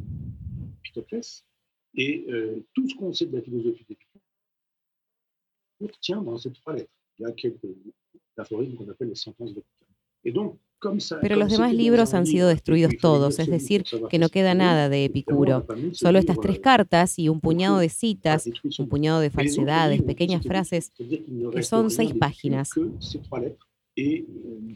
Pero los demás libros han sido destruidos todos, es decir, que no queda nada de Epicuro. Solo estas tres cartas y un puñado de citas, un puñado de falsedades, pequeñas frases, que son seis páginas.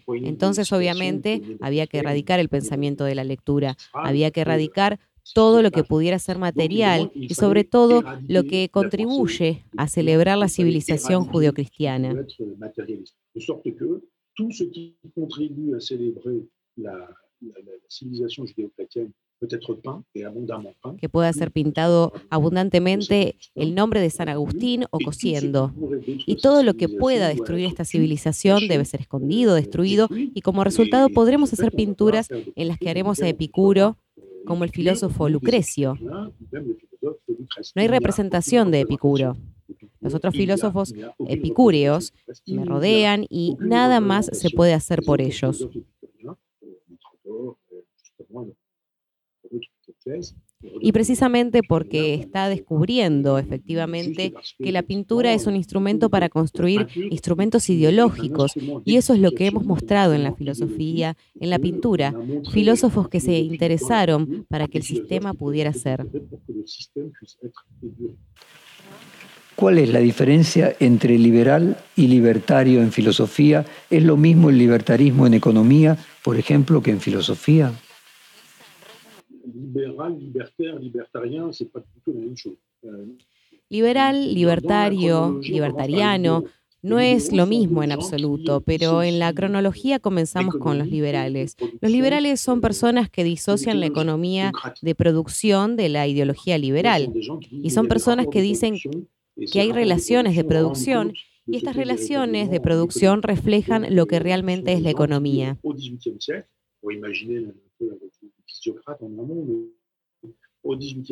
Entonces, obviamente, había que erradicar el pensamiento de la lectura, había que erradicar todo lo que pudiera ser material y sobre todo lo que contribuye a celebrar la civilización judeocristiana tout ce qui contribue à célébrer la, la, la civilización judeo-chrétienne que pueda ser pintado abundantemente el nombre de San Agustín o cosiendo. Y todo lo que pueda destruir esta civilización debe ser escondido, destruido, y como resultado podremos hacer pinturas en las que haremos a Epicuro como el filósofo Lucrecio. No hay representación de Epicuro. Los otros filósofos epicúreos me rodean y nada más se puede hacer por ellos. Y precisamente porque está descubriendo efectivamente que la pintura es un instrumento para construir instrumentos ideológicos, y eso es lo que hemos mostrado en la filosofía, en la pintura, filósofos que se interesaron para que el sistema pudiera ser. ¿Cuál es la diferencia entre liberal y libertario en filosofía? ¿Es lo mismo el libertarismo en economía, por ejemplo, que en filosofía? Liberal, libertario, libertariano, no es lo mismo en absoluto, pero en la cronología comenzamos con los liberales. Los liberales son personas que disocian la economía de producción de la ideología liberal y son personas que dicen que hay relaciones de producción y estas relaciones de producción reflejan lo que realmente es la economía.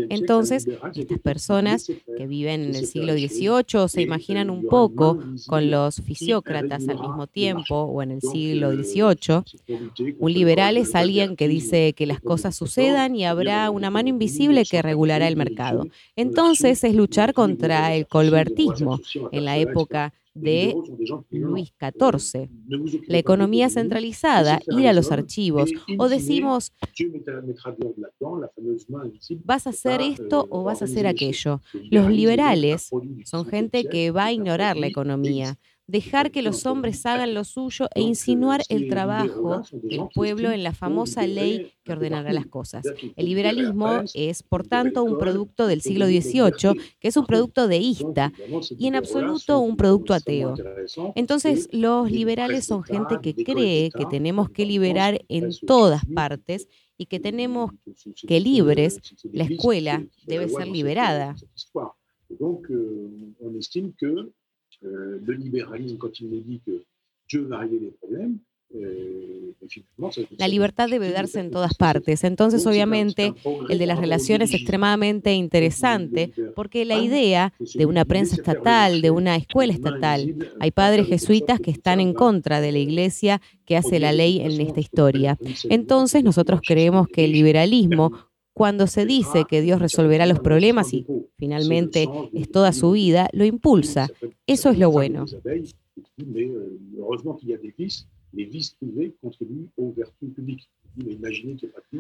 Entonces, estas personas que viven en el siglo XVIII se imaginan un poco con los fisiócratas al mismo tiempo o en el siglo XVIII. Un liberal es alguien que dice que las cosas sucedan y habrá una mano invisible que regulará el mercado. Entonces es luchar contra el colbertismo en la época de Luis XIV. La economía centralizada, ir a los archivos, o decimos, vas a hacer esto o vas a hacer aquello. Los liberales son gente que va a ignorar la economía, dejar que los hombres hagan lo suyo e insinuar el trabajo del pueblo en la famosa ley que ordenará las cosas. El liberalismo es, por tanto, un producto del siglo XVIII, que es un producto deísta y en absoluto un producto ateo. Entonces, los liberales son gente que cree que tenemos que liberar en todas partes y que tenemos que libres, la escuela debe ser liberada. Euh, le libéralisme, quand il nous dit que Dieu va régler les problèmes, la libertad debe darse en todas partes. Entonces, obviamente, el de las relaciones es extremadamente interesante porque la idea de una prensa estatal, de una escuela estatal, hay padres jesuitas que están en contra de la iglesia que hace la ley en esta historia. Entonces, nosotros creemos que el liberalismo cuando se dice que Dios resolverá los problemas y finalmente es toda su vida, lo impulsa. Eso es lo bueno.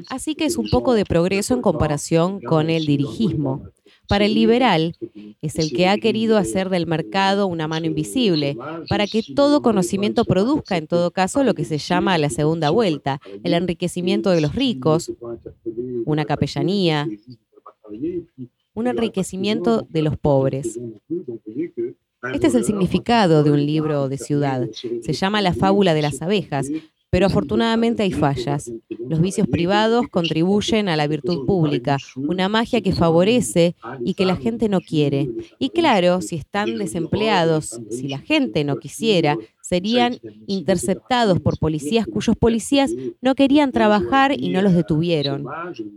Así que es un poco de progreso en comparación con el dirigismo. Para el liberal, es el que ha querido hacer del mercado una mano invisible, para que todo conocimiento produzca, en todo caso, lo que se llama la segunda vuelta, el enriquecimiento de los ricos, una capellanía, un enriquecimiento de los pobres. Este es el significado de un libro de ciudad. Se llama La fábula de las abejas, pero afortunadamente hay fallas. Los vicios privados contribuyen a la virtud pública, una magia que favorece y que la gente no quiere. Y claro, si están desempleados, si la gente no quisiera, serían interceptados por policías cuyos policías no querían trabajar y no los detuvieron.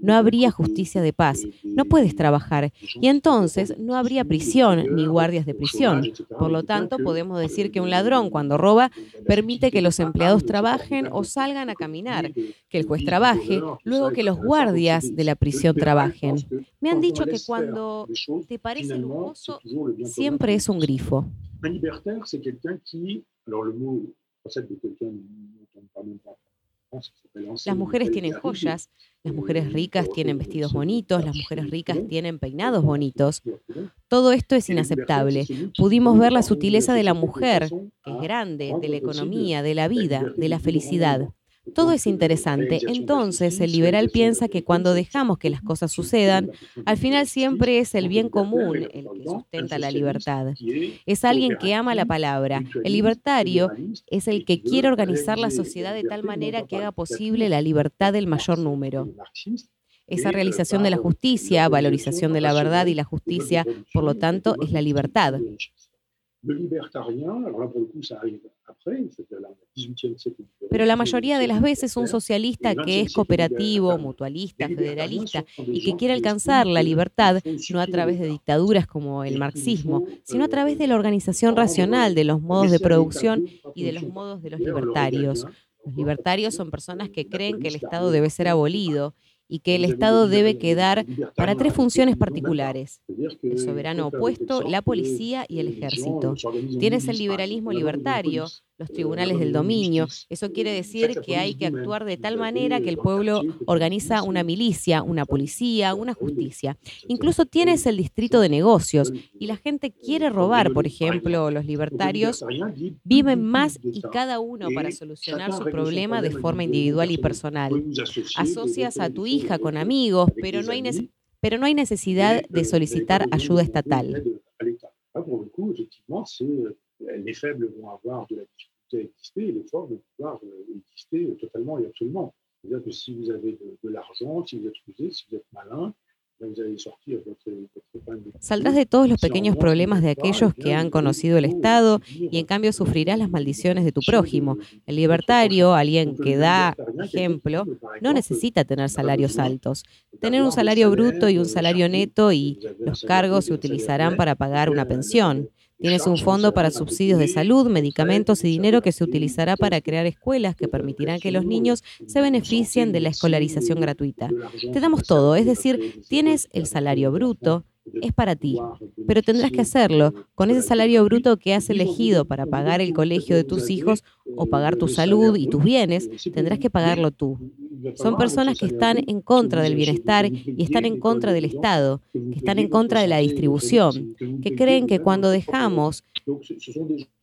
No habría justicia de paz. No puedes trabajar. Y entonces no habría prisión ni guardias de prisión. Por lo tanto, podemos decir que un ladrón cuando roba permite que los empleados trabajen o salgan a caminar, que el juez trabaje, luego que los guardias de la prisión trabajen. Me han dicho que cuando te parece lujoso, siempre es un grifo. Las mujeres tienen joyas, las mujeres ricas tienen vestidos bonitos, las mujeres ricas tienen peinados bonitos. Todo esto es inaceptable. Pudimos ver la sutileza de la mujer, que es grande, de la economía, de la vida, de la felicidad. Todo es interesante. Entonces, el liberal piensa que cuando dejamos que las cosas sucedan, al final siempre es el bien común el que sustenta la libertad. Es alguien que ama la palabra. El libertario es el que quiere organizar la sociedad de tal manera que haga posible la libertad del mayor número. Esa realización de la justicia, valorización de la verdad y la justicia, por lo tanto, es la libertad. Pero la mayoría de las veces un socialista que es cooperativo, mutualista, federalista y que quiere alcanzar la libertad no a través de dictaduras como el marxismo, sino a través de la organización racional de los modos de producción y de los modos de los libertarios. Los libertarios son personas que creen que el Estado debe ser abolido y que el Estado debe quedar para tres funciones particulares, el soberano opuesto, la policía y el ejército. Tienes el liberalismo libertario, los tribunales del dominio. Eso quiere decir que hay que actuar de tal manera que el pueblo organiza una milicia, una policía, una justicia. Incluso tienes el distrito de negocios y la gente quiere robar, por ejemplo, los libertarios viven más y cada uno para solucionar su problema de forma individual y personal. Asocias a tu hija con amigos, pero no hay, pero no hay necesidad de solicitar ayuda estatal. Les faibles vont avoir de la difficulté à exister et les forts vont pouvoir euh, exister totalement et absolument. C'est-à-dire que si vous avez de, de l'argent, si vous êtes rusé, si vous êtes malin, Saldrás de todos los pequeños problemas de aquellos que han conocido el Estado y en cambio sufrirás las maldiciones de tu prójimo. El libertario, alguien que da ejemplo, no necesita tener salarios altos. Tener un salario bruto y un salario neto y los cargos se utilizarán para pagar una pensión. Tienes un fondo para subsidios de salud, medicamentos y dinero que se utilizará para crear escuelas que permitirán que los niños se beneficien de la escolarización gratuita. Te damos todo, es decir, tienes el salario bruto, es para ti, pero tendrás que hacerlo con ese salario bruto que has elegido para pagar el colegio de tus hijos o pagar tu salud y tus bienes, tendrás que pagarlo tú. Son personas que están en contra del bienestar y están en contra del Estado, que están en contra de la distribución, que creen que cuando dejamos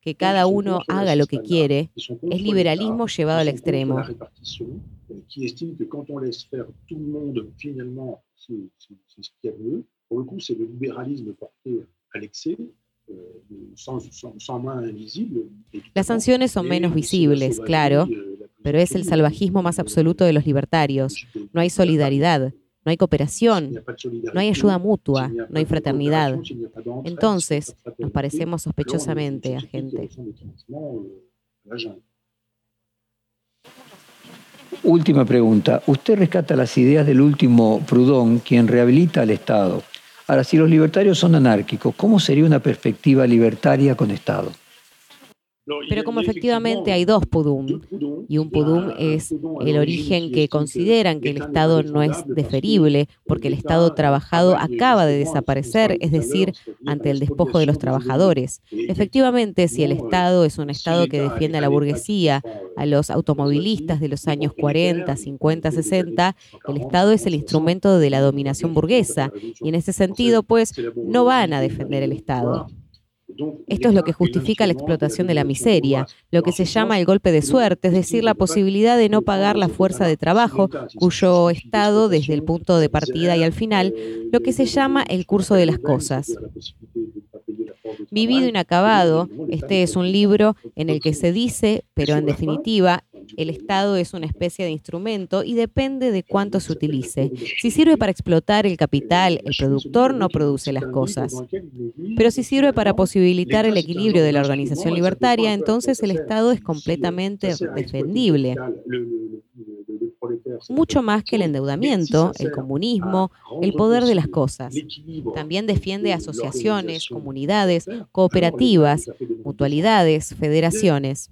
que cada uno haga lo que quiere, es liberalismo llevado al extremo. Las sanciones son menos visibles, claro, pero es el salvajismo más absoluto de los libertarios. No hay solidaridad, no hay cooperación, no hay ayuda mutua, no hay fraternidad. Entonces, nos parecemos sospechosamente a gente. Última pregunta. Usted rescata las ideas del último Proudhon, quien rehabilita al Estado. Ahora, si los libertarios son anárquicos, ¿cómo sería una perspectiva libertaria con Estado? Pero como efectivamente hay dos pudum, y un pudum es el origen que consideran que el Estado no es deferible, porque el Estado trabajado acaba de desaparecer, es decir, ante el despojo de los trabajadores. Efectivamente, si el Estado es un Estado que defiende a la burguesía, a los automovilistas de los años 40, 50, 60, el Estado es el instrumento de la dominación burguesa, y en ese sentido, pues, no van a defender el Estado. Esto es lo que justifica la explotación de la miseria, lo que se llama el golpe de suerte, es decir, la posibilidad de no pagar la fuerza de trabajo, cuyo estado, desde el punto de partida y al final, lo que se llama el curso de las cosas. Vivido inacabado, este es un libro en el que se dice, pero en definitiva, el Estado es una especie de instrumento y depende de cuánto se utilice. Si sirve para explotar el capital, el productor no produce las cosas. Pero si sirve para posibilitar el equilibrio de la organización libertaria, entonces el Estado es completamente defendible mucho más que el endeudamiento, el comunismo, el poder de las cosas. También defiende asociaciones, comunidades, cooperativas, mutualidades, federaciones.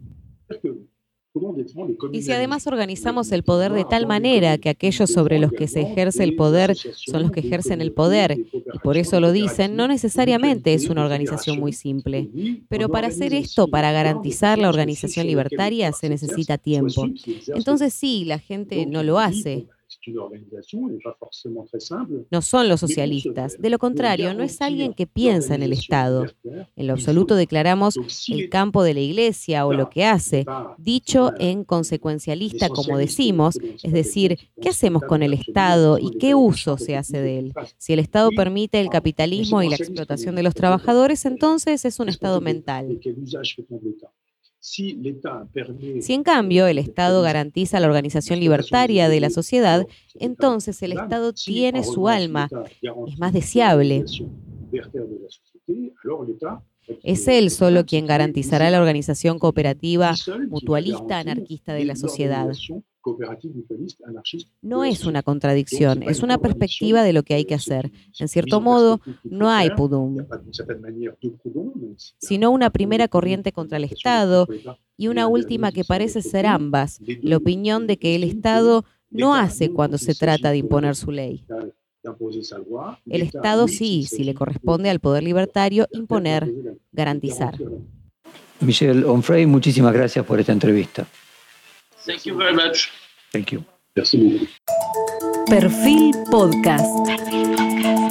Y si además organizamos el poder de tal manera que aquellos sobre los que se ejerce el poder son los que ejercen el poder, y por eso lo dicen, no necesariamente es una organización muy simple. Pero para hacer esto, para garantizar la organización libertaria, se necesita tiempo. Entonces sí, la gente no lo hace. No son los socialistas. De lo contrario, no es alguien que piensa en el Estado. En lo absoluto declaramos el campo de la Iglesia o lo que hace, dicho en consecuencialista como decimos, es decir, ¿qué hacemos con el Estado y qué uso se hace de él? Si el Estado permite el capitalismo y la explotación de los trabajadores, entonces es un Estado mental. Si en cambio el Estado garantiza la organización libertaria de la sociedad, entonces el Estado tiene su alma, es más deseable. Es él solo quien garantizará la organización cooperativa, mutualista, anarquista de la sociedad. No es una contradicción, es una perspectiva de lo que hay que hacer. En cierto modo, no hay pudum, sino una primera corriente contra el Estado y una última que parece ser ambas, la opinión de que el Estado no hace cuando se trata de imponer su ley. El Estado sí, si le corresponde al poder libertario, imponer, garantizar. Michelle Onfray, muchísimas gracias por esta entrevista. Thank you very much. Thank you. Merci beaucoup. Perfil Podcast.